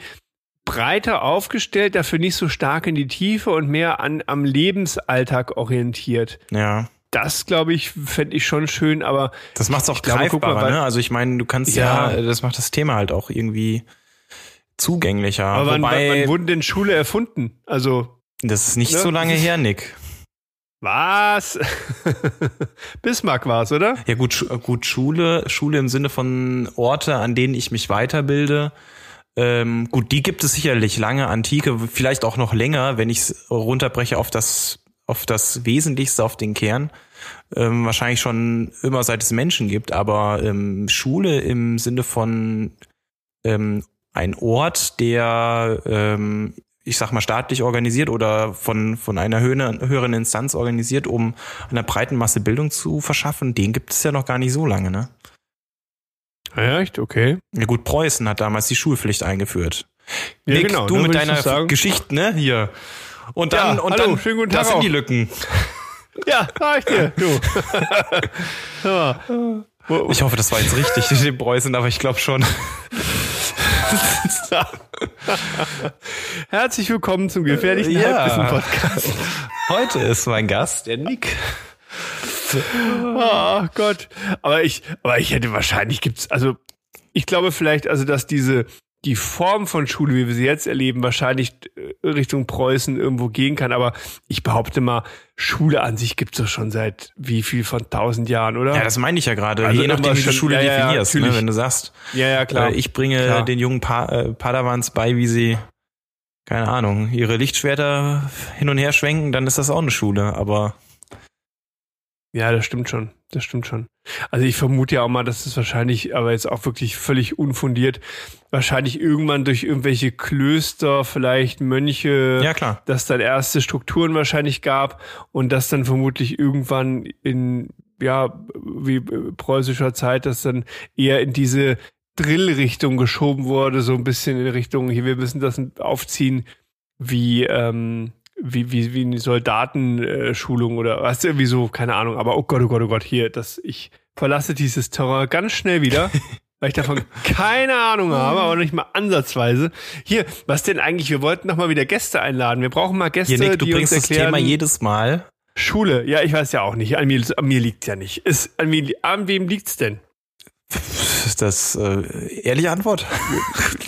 breiter aufgestellt, dafür nicht so stark in die Tiefe und mehr an, am Lebensalltag orientiert. Ja. Das, glaube ich, fände ich schon schön, aber. Das macht es auch glaube, greifbarer, mal, ne? Also ich meine, du kannst ja, ja, das macht das Thema halt auch irgendwie zugänglicher. Aber wann, Wobei, wann, wann wurden denn Schule erfunden? Also. Das ist nicht ne? so lange her, Nick. Was? Bismarck war es, oder? Ja gut, gut Schule, Schule im Sinne von Orte, an denen ich mich weiterbilde. Ähm, gut, die gibt es sicherlich lange, Antike, vielleicht auch noch länger, wenn ich es runterbreche auf das, auf das Wesentlichste, auf den Kern. Ähm, wahrscheinlich schon immer seit es Menschen gibt, aber ähm, Schule im Sinne von ähm, ein Ort, der, ähm, ich sag mal, staatlich organisiert oder von, von einer höheren, Instanz organisiert, um einer breiten Masse Bildung zu verschaffen, den gibt es ja noch gar nicht so lange, ne? Ja, echt? Okay. Ja gut, Preußen hat damals die Schulpflicht eingeführt. Ja, Nick, genau, du ne, mit deiner. Geschichte, ne? Hier. Und dann, Ja, und hallo, dann, schönen guten Tag das sind die Lücken. Ja, sag ich dir. Du. ja. Ich hoffe, das war jetzt richtig mit den Preußen, aber ich glaube schon. Herzlich willkommen zum gefährlichen Ja. Halbwissen-Podcast. Heute ist mein Gast, der Nick. Oh Gott. Aber ich, aber ich hätte wahrscheinlich gibt's, also ich glaube vielleicht, also dass diese die Form von Schule, wie wir sie jetzt erleben, wahrscheinlich äh, Richtung Preußen irgendwo gehen kann. Aber ich behaupte mal, Schule an sich gibt's doch schon seit wie viel von tausend Jahren, oder? Ja, das meine ich ja gerade. Also Je nachdem, wie du Schule ja, ja, definierst. ne? natürlich. Wenn du sagst, ja, ja, klar. äh, ich bringe Klar. den jungen pa äh, Padawans bei, wie sie, keine Ahnung, ihre Lichtschwerter hin und her schwenken, dann ist das auch eine Schule. Aber Ja, das stimmt schon. Das stimmt schon. Also ich vermute ja auch mal, dass es wahrscheinlich, aber jetzt auch wirklich völlig unfundiert, wahrscheinlich irgendwann durch irgendwelche Klöster, vielleicht Mönche, ja, klar. dass dann erste Strukturen wahrscheinlich gab und das dann vermutlich irgendwann in, ja, wie äh, preußischer Zeit, dass dann eher in diese Drill-Richtung geschoben wurde, so ein bisschen in Richtung, hier, wir müssen das aufziehen, wie, ähm, wie, wie, wie eine Soldatenschulung oder was irgendwie so, keine Ahnung, aber oh Gott, oh Gott, oh Gott, hier, das, ich verlasse dieses Terrain ganz schnell wieder. Weil ich davon keine Ahnung habe, aber nicht mal ansatzweise. Hier, was denn eigentlich? Wir wollten noch mal wieder Gäste einladen. Wir brauchen mal Gäste, Nick, du die bringst uns das erklären. Thema jedes Mal. Schule. Ja, ich weiß ja auch nicht. An mir, an mir liegt's ja nicht. Ist, an, mir, an wem liegt's denn? Ist das äh, ehrliche Antwort?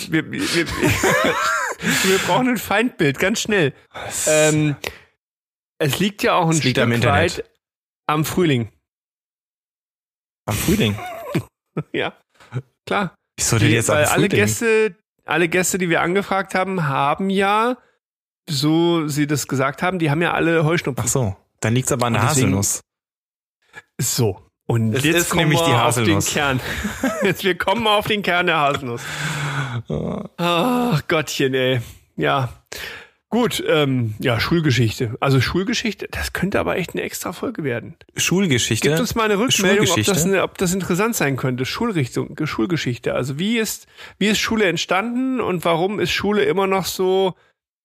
Wir, wir, wir, wir brauchen ein Feindbild, ganz schnell. Ähm, es liegt ja auch ein Es liegt Stück weit am Frühling. Am Frühling. Ja, klar. Wieso denn Die, jetzt weil alle Gäste, alle Gäste, die wir angefragt haben, haben ja, so sie das gesagt haben, die haben ja alle Heuschnupfen. Ach so, dann liegt's aber an der Haselnuss. So. Und Es jetzt nämlich wir die auf den Haselnuss. Kern. Jetzt, wir kommen auf den Kern der Haselnuss. Ach Gottchen, ey. Ja. Gut, ähm, ja, Schulgeschichte. Also Schulgeschichte, das könnte aber echt eine extra Folge werden. Schulgeschichte. Gibt uns mal eine Rückmeldung, ob das, eine, ob das interessant sein könnte. Schulrichtung, Schulgeschichte. Also wie ist, wie ist Schule entstanden und warum ist Schule immer noch so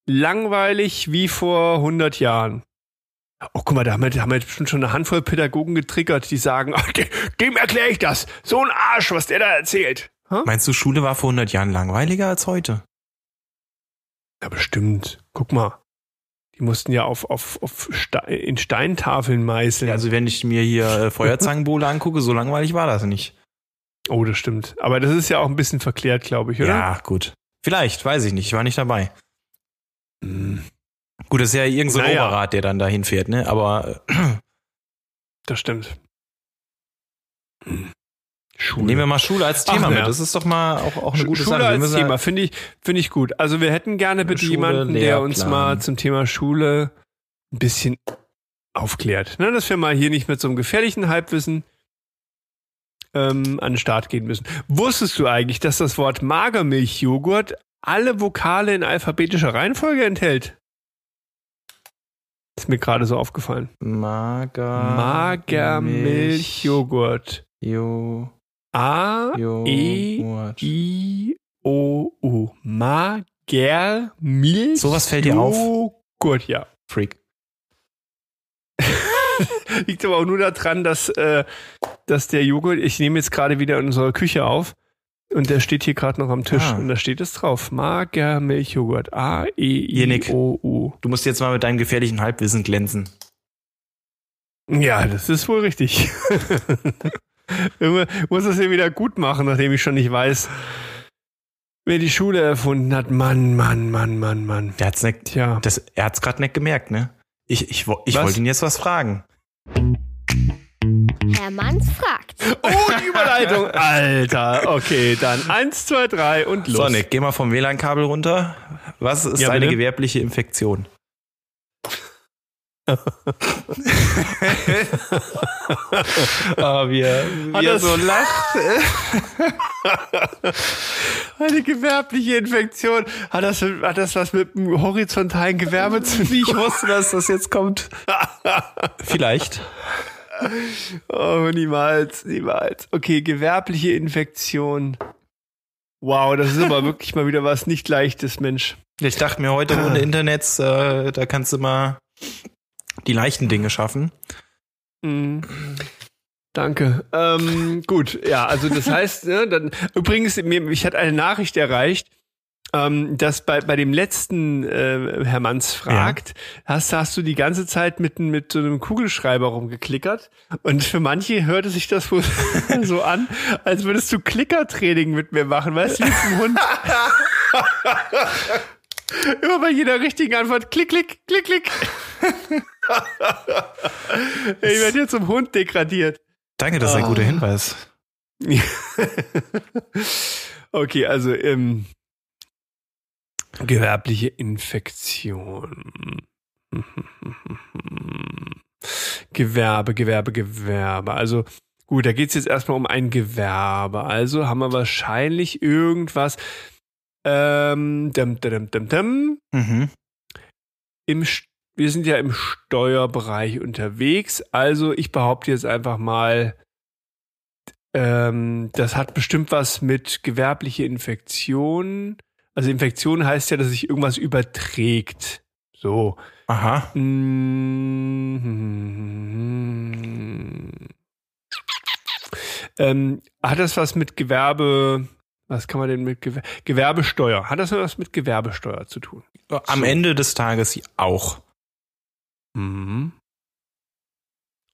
langweilig wie vor 100 Jahren? Oh, guck mal, da haben wir, da haben wir jetzt bestimmt schon eine Handvoll Pädagogen getriggert, die sagen, de- dem erkläre ich das. So ein Arsch, was der da erzählt. Hä? Meinst du, Schule war vor 100 Jahren langweiliger als heute? Ja, bestimmt. Guck mal. Die mussten ja auf, auf, auf Ste in Steintafeln meißeln. Also wenn ich mir hier äh, Feuerzangenbowle angucke, so langweilig war das nicht. oh, das stimmt. Aber das ist ja auch ein bisschen verklärt, glaube ich, oder? Ja, gut. Vielleicht, weiß ich nicht. Ich war nicht dabei. Hm. Gut, das ist ja irgendein so Naja. Oberrat, der dann dahin fährt, ne? Aber äh, Das stimmt. Schule. nehmen wir mal Schule als Ach, Thema mit. ja. Das ist doch mal auch, auch eine gute Schule Sache. Wir als Thema finde ich finde ich gut. Also wir hätten gerne bitte Schule, jemanden, der uns mal zum Thema Schule ein bisschen aufklärt. Ne, dass wir mal hier nicht mit so einem gefährlichen Halbwissen ähm, an den Start gehen müssen. Wusstest du eigentlich, dass das Wort Magermilchjoghurt alle Vokale in alphabetischer Reihenfolge enthält? Ist mir gerade so aufgefallen. Mager. Magermilchjoghurt. Jo. A E Joghurt. I O U. Magermilch. Sowas fällt dir auf? Joghurt, ja. Freak. Liegt aber auch nur daran, dass, äh, dass der Joghurt, ich nehme jetzt gerade wieder in unserer Küche auf und der steht hier gerade noch am Tisch Ah. und da steht es drauf. Magermilchjoghurt. A E I. O U. Du musst jetzt mal mit deinem gefährlichen Halbwissen glänzen. Ja, das ist wohl richtig. Irgendwie muss das hier wieder gut machen, nachdem ich schon nicht weiß, wer die Schule erfunden hat. Mann, Mann, Mann, Mann, Mann. Der hat's nicht, Tja. das, er hat's gerade nicht gemerkt, ne? Ich, ich, ich Was? wollte ihn jetzt was fragen. Herr Manns fragt. Oh, die Überleitung. Alter. Okay, dann eins, zwei, drei und los. So, Nick, geh mal vom WLAN-Kabel runter. Was ist Ja, eine gewerbliche Infektion? oh, wie er, wie er so lacht. Eine gewerbliche Infektion. Hat das, hat das was mit dem horizontalen Gewerbe zu tun? Wie ich wusste, dass das jetzt kommt. Vielleicht. Oh, niemals, niemals. Okay, gewerbliche Infektion. Wow, das ist aber wirklich mal wieder was nicht leichtes, Mensch. Ich dachte mir heute ohne Internet, äh, da kannst du mal die leichten Dinge schaffen. Mhm. Danke. Ähm, gut, ja, also das heißt, ne, dann übrigens, mir, mich hat eine Nachricht erreicht, ähm, dass bei, bei dem letzten äh, Herr Manns fragt, ja. hast, hast du die ganze Zeit mit, mit so einem Kugelschreiber rumgeklickert. Und für manche hörte sich das wohl so an, als würdest du Klickertraining mit mir machen, weißt du, wie zum Hund. Immer bei jeder richtigen Antwort klick, klick, klick, klick. ich werde hier zum Hund degradiert. Danke, das ist ein guter ah. Hinweis. okay, also ähm, gewerbliche Infektion. Gewerbe, Gewerbe, Gewerbe. Also gut, da geht es jetzt erstmal um ein Gewerbe. Also haben wir wahrscheinlich irgendwas. Ähm, dum, dum, dum, dum. Mhm. Im wir sind ja im Steuerbereich unterwegs, also ich behaupte jetzt einfach mal, ähm, das hat bestimmt was mit gewerbliche Infektion. Also Infektion heißt ja, dass sich irgendwas überträgt. So. Aha. Mhm. Ähm, hat das was mit Gewerbe, was kann man denn mit Gewer Gewerbesteuer? Hat das was mit Gewerbesteuer zu tun? Am so. Ende des Tages auch. Mhm.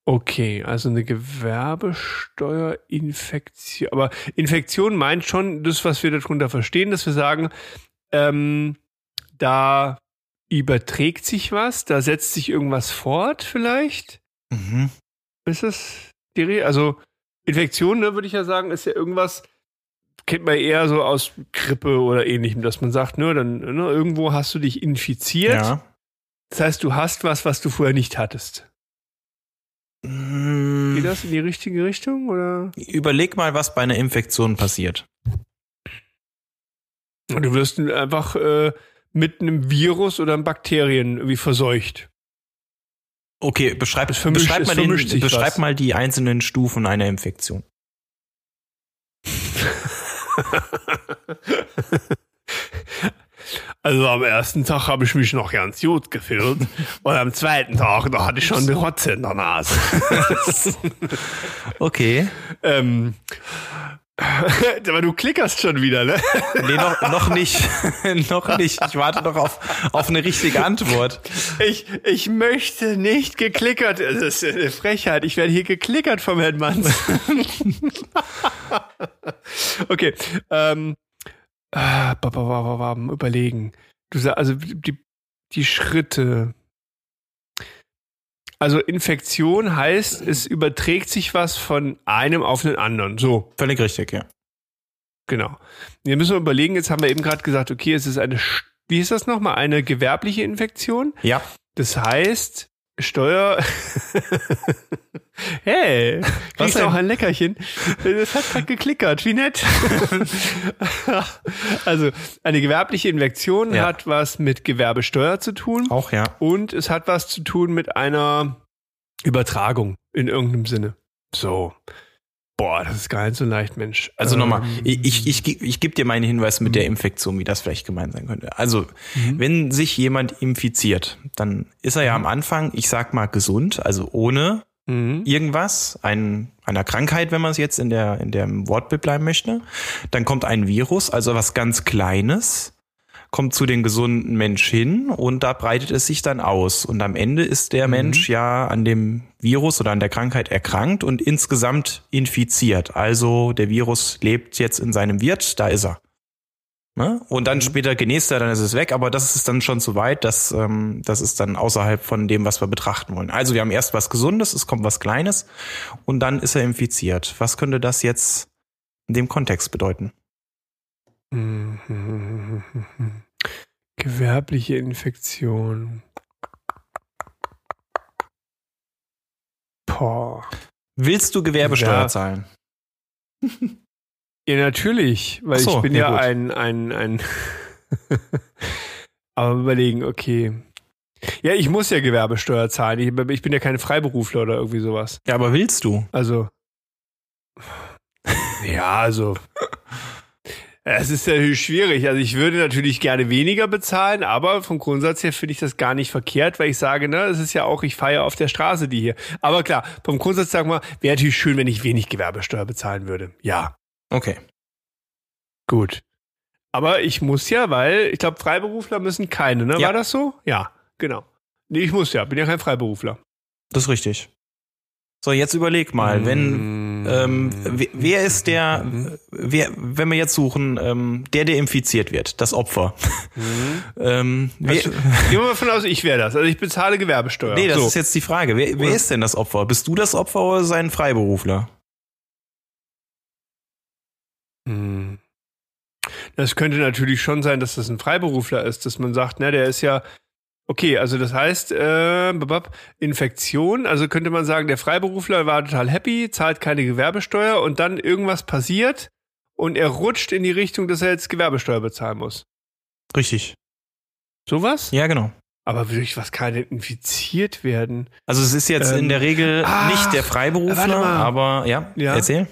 Okay, also eine Gewerbesteuerinfektion. Aber Infektion meint schon das, was wir darunter verstehen, dass wir sagen, ähm, da überträgt sich was, da setzt sich irgendwas fort vielleicht. Mhm. Ist das die Re Also Infektion, ne, würde ich ja sagen, ist ja irgendwas, kennt man eher so aus Grippe oder ähnlichem, dass man sagt, ne, dann ne, irgendwo hast du dich infiziert. Ja. Das heißt, du hast was, was du vorher nicht hattest. Geht das in die richtige Richtung oder? Überleg mal, was bei einer Infektion passiert. Du wirst einfach äh, mit einem Virus oder einem Bakterien irgendwie verseucht. Okay, beschreib, beschreib, mal, den, beschreib mal die einzelnen Stufen einer Infektion. Also am ersten Tag habe ich mich noch ganz gut gefühlt und am zweiten Tag, da hatte ich schon die Rotze in der Nase. okay. Ähm, aber du klickerst schon wieder, ne? Nee, noch, noch nicht. noch nicht. Ich warte noch auf, auf eine richtige Antwort. Ich, ich möchte nicht geklickert. Das ist eine Frechheit. Ich werde hier geklickert vom Herrn Manns. okay. Ähm, Ah, überlegen. Du sagst, also die, die Schritte. Also Infektion heißt, es überträgt sich was von einem auf den anderen. So. Völlig richtig, ja. Genau. Wir müssen überlegen, jetzt haben wir eben gerade gesagt, okay, es ist eine, wie ist das nochmal, eine gewerbliche Infektion? Ja. Das heißt, Steuer. hey, was auch ein Leckerchen. Das hat gerade geklickert, wie nett. also eine gewerbliche Infektion ja. hat was mit Gewerbesteuer zu tun. Auch ja. Und es hat was zu tun mit einer Übertragung in irgendeinem Sinne. So. Boah, das ist gar nicht so leicht, Mensch. Also ähm, nochmal, ich, ich, ich, ich gebe dir meinen Hinweis mit der Infektion, wie das vielleicht gemeint sein könnte. Also, mhm. wenn sich jemand infiziert, dann ist er ja am Anfang, ich sag mal, gesund, also ohne mhm. irgendwas, ein, einer Krankheit, wenn man es jetzt in der, in dem Wortbild bleiben möchte. Dann kommt ein Virus, also was ganz Kleines kommt zu den gesunden Mensch hin und da breitet es sich dann aus. Und am Ende ist der mhm. Mensch ja an dem Virus oder an der Krankheit erkrankt und insgesamt infiziert. Also der Virus lebt jetzt in seinem Wirt, da ist er. Ne? Und dann mhm. später genäst er, dann ist es weg, aber das ist dann schon zu weit, das, ähm, das ist dann außerhalb von dem, was wir betrachten wollen. Also wir haben erst was Gesundes, es kommt was Kleines und dann ist er infiziert. Was könnte das jetzt in dem Kontext bedeuten? Gewerbliche Infektion. Boah. Willst du Gewerbesteuer ja. zahlen? Ja, natürlich, weil so, ich bin ja, ja ein, ein, ein Aber überlegen, okay. Ja, ich muss ja Gewerbesteuer zahlen. Ich, ich bin ja kein Freiberufler oder irgendwie sowas. Ja, aber willst du? Also. Ja, also. Es ist natürlich schwierig. Also ich würde natürlich gerne weniger bezahlen, aber vom Grundsatz her finde ich das gar nicht verkehrt, weil ich sage, ne, es ist ja auch, ich feiere auf der Straße die hier. Aber klar, vom Grundsatz sagen wir, wäre natürlich schön, wenn ich wenig Gewerbesteuer bezahlen würde. Ja. Okay. Gut. Aber ich muss ja, weil ich glaube, Freiberufler müssen keine, ne? Ja. War das so? Ja, genau. Nee, ich muss ja, bin ja kein Freiberufler. Das ist richtig. So, jetzt überleg mal, wenn ähm, wer, ist der, wer, wenn wir jetzt suchen, ähm, der, der infiziert wird, das Opfer. ähm, wer, Also, gehen wir mal von aus, ich wäre das. Also ich bezahle Gewerbesteuer. nee, das so. ist jetzt die Frage. Wer, wer ist denn das Opfer? Bist du das Opfer oder sein Freiberufler? Hm. Das könnte natürlich schon sein, dass das ein Freiberufler ist, dass man sagt, ne, der ist ja okay, also das heißt, äh, Infektion, also könnte man sagen, der Freiberufler war total happy, zahlt keine Gewerbesteuer und dann irgendwas passiert und er rutscht in die Richtung, dass er jetzt Gewerbesteuer bezahlen muss. Richtig. Sowas? Ja, genau. Aber durch was kann denn infiziert werden? Also es ist jetzt Ähm, in der Regel ach, nicht der Freiberufler, aber ja, Ja. erzähl.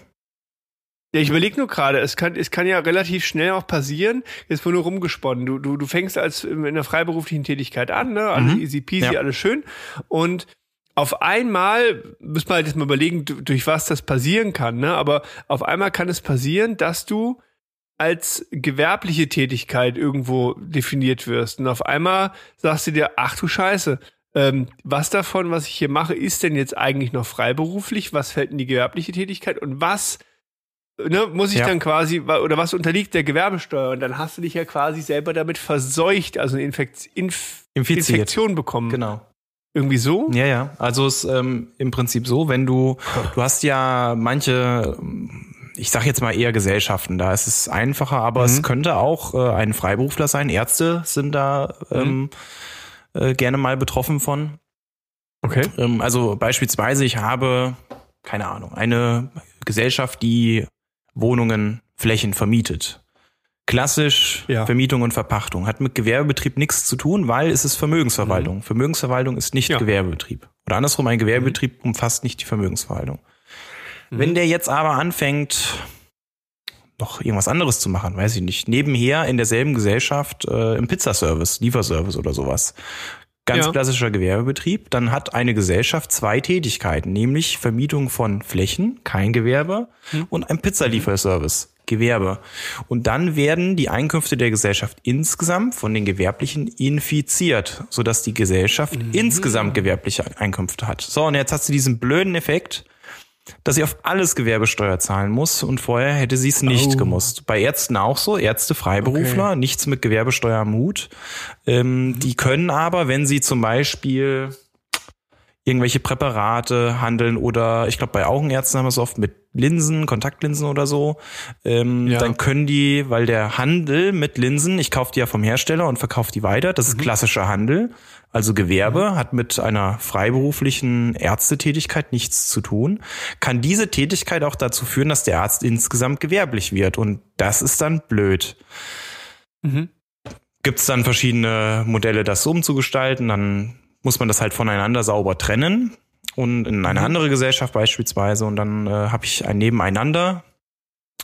Ja, ich überlege nur gerade, es kann, es kann ja relativ schnell auch passieren, jetzt wurde nur rumgesponnen. Du, du, du fängst als in einer freiberuflichen Tätigkeit an, ne? Alles Mhm. easy peasy, Ja. alles schön. Und auf einmal, muss man halt jetzt mal überlegen, du- durch was das passieren kann, ne? Aber auf einmal kann es passieren, dass du als gewerbliche Tätigkeit irgendwo definiert wirst. Und auf einmal sagst du dir, ach du Scheiße, ähm, was davon, was ich hier mache, ist denn jetzt eigentlich noch freiberuflich? Was fällt in die gewerbliche Tätigkeit? Und was ne, muss ich Ja. dann quasi, oder was unterliegt der Gewerbesteuer? Und dann hast du dich ja quasi selber damit verseucht, also eine Infekt Inf Infiziert. Infektion bekommen. Genau. Irgendwie so? Ja, ja. Also es ist ähm, im Prinzip so, wenn du, du hast ja manche, ich sag jetzt mal eher Gesellschaften, da ist es einfacher, aber es könnte auch äh, ein Freiberufler sein. Ärzte sind da ähm, äh, gerne mal betroffen von. Okay. Ähm, also beispielsweise, ich habe, keine Ahnung, eine Gesellschaft, die Wohnungen, Flächen vermietet. Klassisch Ja. Vermietung und Verpachtung. Hat mit Gewerbebetrieb nichts zu tun, weil es ist Vermögensverwaltung. Vermögensverwaltung ist nicht Ja. Gewerbebetrieb. Oder andersrum, ein Gewerbebetrieb umfasst nicht die Vermögensverwaltung. Wenn der jetzt aber anfängt, noch irgendwas anderes zu machen, weiß ich nicht, nebenher in derselben Gesellschaft äh, im Pizzaservice, Lieferservice oder sowas. Ganz Ja. klassischer Gewerbebetrieb. Dann hat eine Gesellschaft zwei Tätigkeiten, nämlich Vermietung von Flächen, kein Gewerbe, und ein Pizzalieferservice, Gewerbe. Und dann werden die Einkünfte der Gesellschaft insgesamt von den Gewerblichen infiziert, sodass die Gesellschaft insgesamt gewerbliche Einkünfte hat. So, und jetzt hast du diesen blöden Effekt, dass sie auf alles Gewerbesteuer zahlen muss und vorher hätte sie es nicht Oh. gemusst. Bei Ärzten auch so, Ärzte Freiberufler, nichts mit Gewerbesteuer am Hut. Ähm, Die können aber, wenn sie zum Beispiel irgendwelche Präparate handeln oder ich glaube bei Augenärzten haben wir es oft mit Linsen, Kontaktlinsen oder so, ähm, Ja. dann können die, weil der Handel mit Linsen, ich kaufe die ja vom Hersteller und verkaufe die weiter, das ist klassischer Handel, also Gewerbe, hat mit einer freiberuflichen Ärztetätigkeit nichts zu tun, kann diese Tätigkeit auch dazu führen, dass der Arzt insgesamt gewerblich wird und das ist dann blöd Mhm. gibt es dann verschiedene Modelle, das so umzugestalten. Dann muss man das halt voneinander sauber trennen und in eine andere Gesellschaft beispielsweise und dann äh, habe ich ein Nebeneinander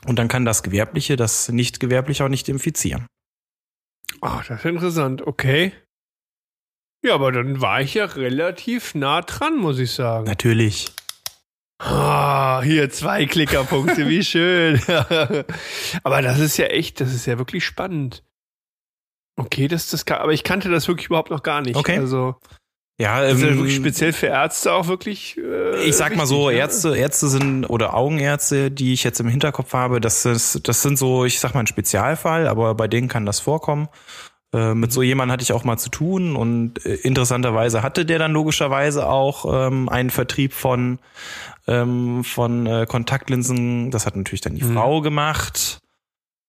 und dann kann das Gewerbliche das Nicht-Gewerbliche auch nicht infizieren. Ach, das ist interessant. Okay. Ja, aber dann war ich ja relativ nah dran, muss ich sagen. Natürlich. Ah, hier zwei Klickerpunkte, wie schön. aber das ist ja echt, das ist ja wirklich spannend. Okay, das, das kann, aber ich kannte das wirklich überhaupt noch gar nicht. Okay. Also, Ja, ist ja ähm, wirklich speziell für Ärzte auch wirklich. Äh, ich sag mal so, ne? Ärzte, Ärzte sind oder Augenärzte, die ich jetzt im Hinterkopf habe, das ist, das sind so, ich sag mal ein Spezialfall, aber bei denen kann das vorkommen. Äh, mit so jemandem hatte ich auch mal zu tun und äh, interessanterweise hatte der dann logischerweise auch ähm, einen Vertrieb von ähm, von äh, Kontaktlinsen. Das hat natürlich dann die Mhm. Frau gemacht,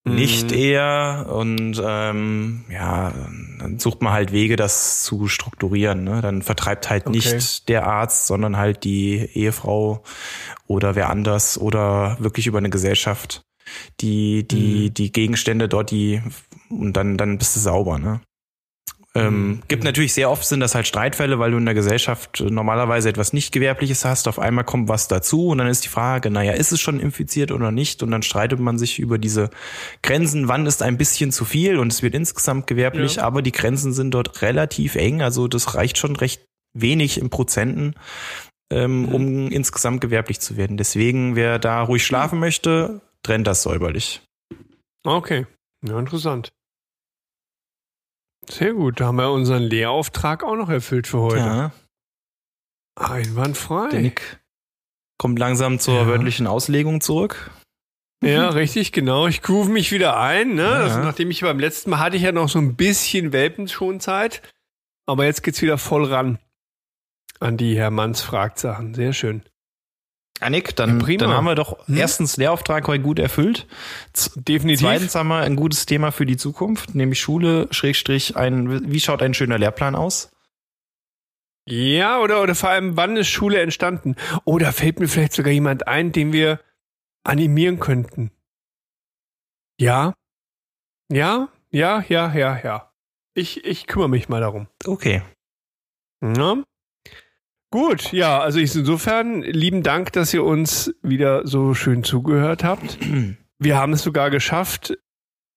nicht Mhm. er. Und ähm, ja, dann sucht man halt Wege, das zu strukturieren. Ne? Dann vertreibt halt Okay. nicht der Arzt, sondern halt die Ehefrau oder wer anders oder wirklich über eine Gesellschaft die die Mhm. die Gegenstände dort die und dann dann bist du sauber ne Ähm, gibt natürlich sehr oft sind das halt Streitfälle, weil du in der Gesellschaft normalerweise etwas nicht Gewerbliches hast. Auf einmal kommt was dazu und dann ist die Frage, naja, ist es schon infiziert oder nicht? Und dann streitet man sich über diese Grenzen, wann ist ein bisschen zu viel und es wird insgesamt gewerblich, ja. aber die Grenzen sind dort relativ eng. Also das reicht schon recht wenig in Prozenten, ähm, mhm. um insgesamt gewerblich zu werden. Deswegen, wer da ruhig schlafen möchte, trennt das säuberlich. Okay, ja, interessant. Sehr gut, da haben wir unseren Lehrauftrag auch noch erfüllt für heute. Ja. Einwandfrei. Der Nick kommt langsam zur ja. wörtlichen Auslegung zurück. Ja, richtig, genau. Ich groove mich wieder ein. Ne? Ja. Also, nachdem ich beim letzten Mal hatte ich ja noch so ein bisschen Welpenschonzeit. Aber jetzt geht's wieder voll ran an die Herr Manns fragt Sachen. Sehr schön. Annik, dann, ja, dann haben wir doch hm? erstens Lehrauftrag heute gut erfüllt. Definitiv. Zweitens haben wir ein gutes Thema für die Zukunft, nämlich Schule, Schrägstrich, ein, wie schaut ein schöner Lehrplan aus? Ja, oder, oder vor allem, wann ist Schule entstanden? Oder fällt mir vielleicht sogar jemand ein, den wir animieren könnten? Ja? Ja? Ja, ja, ja, ja. Ich, ich kümmere mich mal darum. Okay. Ja? Gut, ja, also ich insofern lieben Dank, dass ihr uns wieder so schön zugehört habt. Wir haben es sogar geschafft,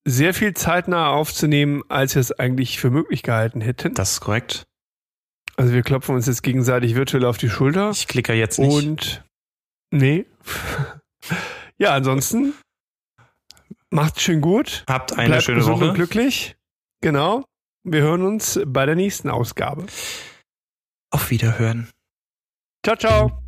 sehr viel zeitnah aufzunehmen, als wir es eigentlich für möglich gehalten hätten. Das ist korrekt. Also wir klopfen uns jetzt gegenseitig virtuell auf die Schulter. Ich klicke jetzt nicht. Und nee. ja, ansonsten macht's schön gut. Habt eine Bleibt schöne Woche. Und glücklich. Genau. Wir hören uns bei der nächsten Ausgabe. Auf Wiederhören. Ciao, ciao.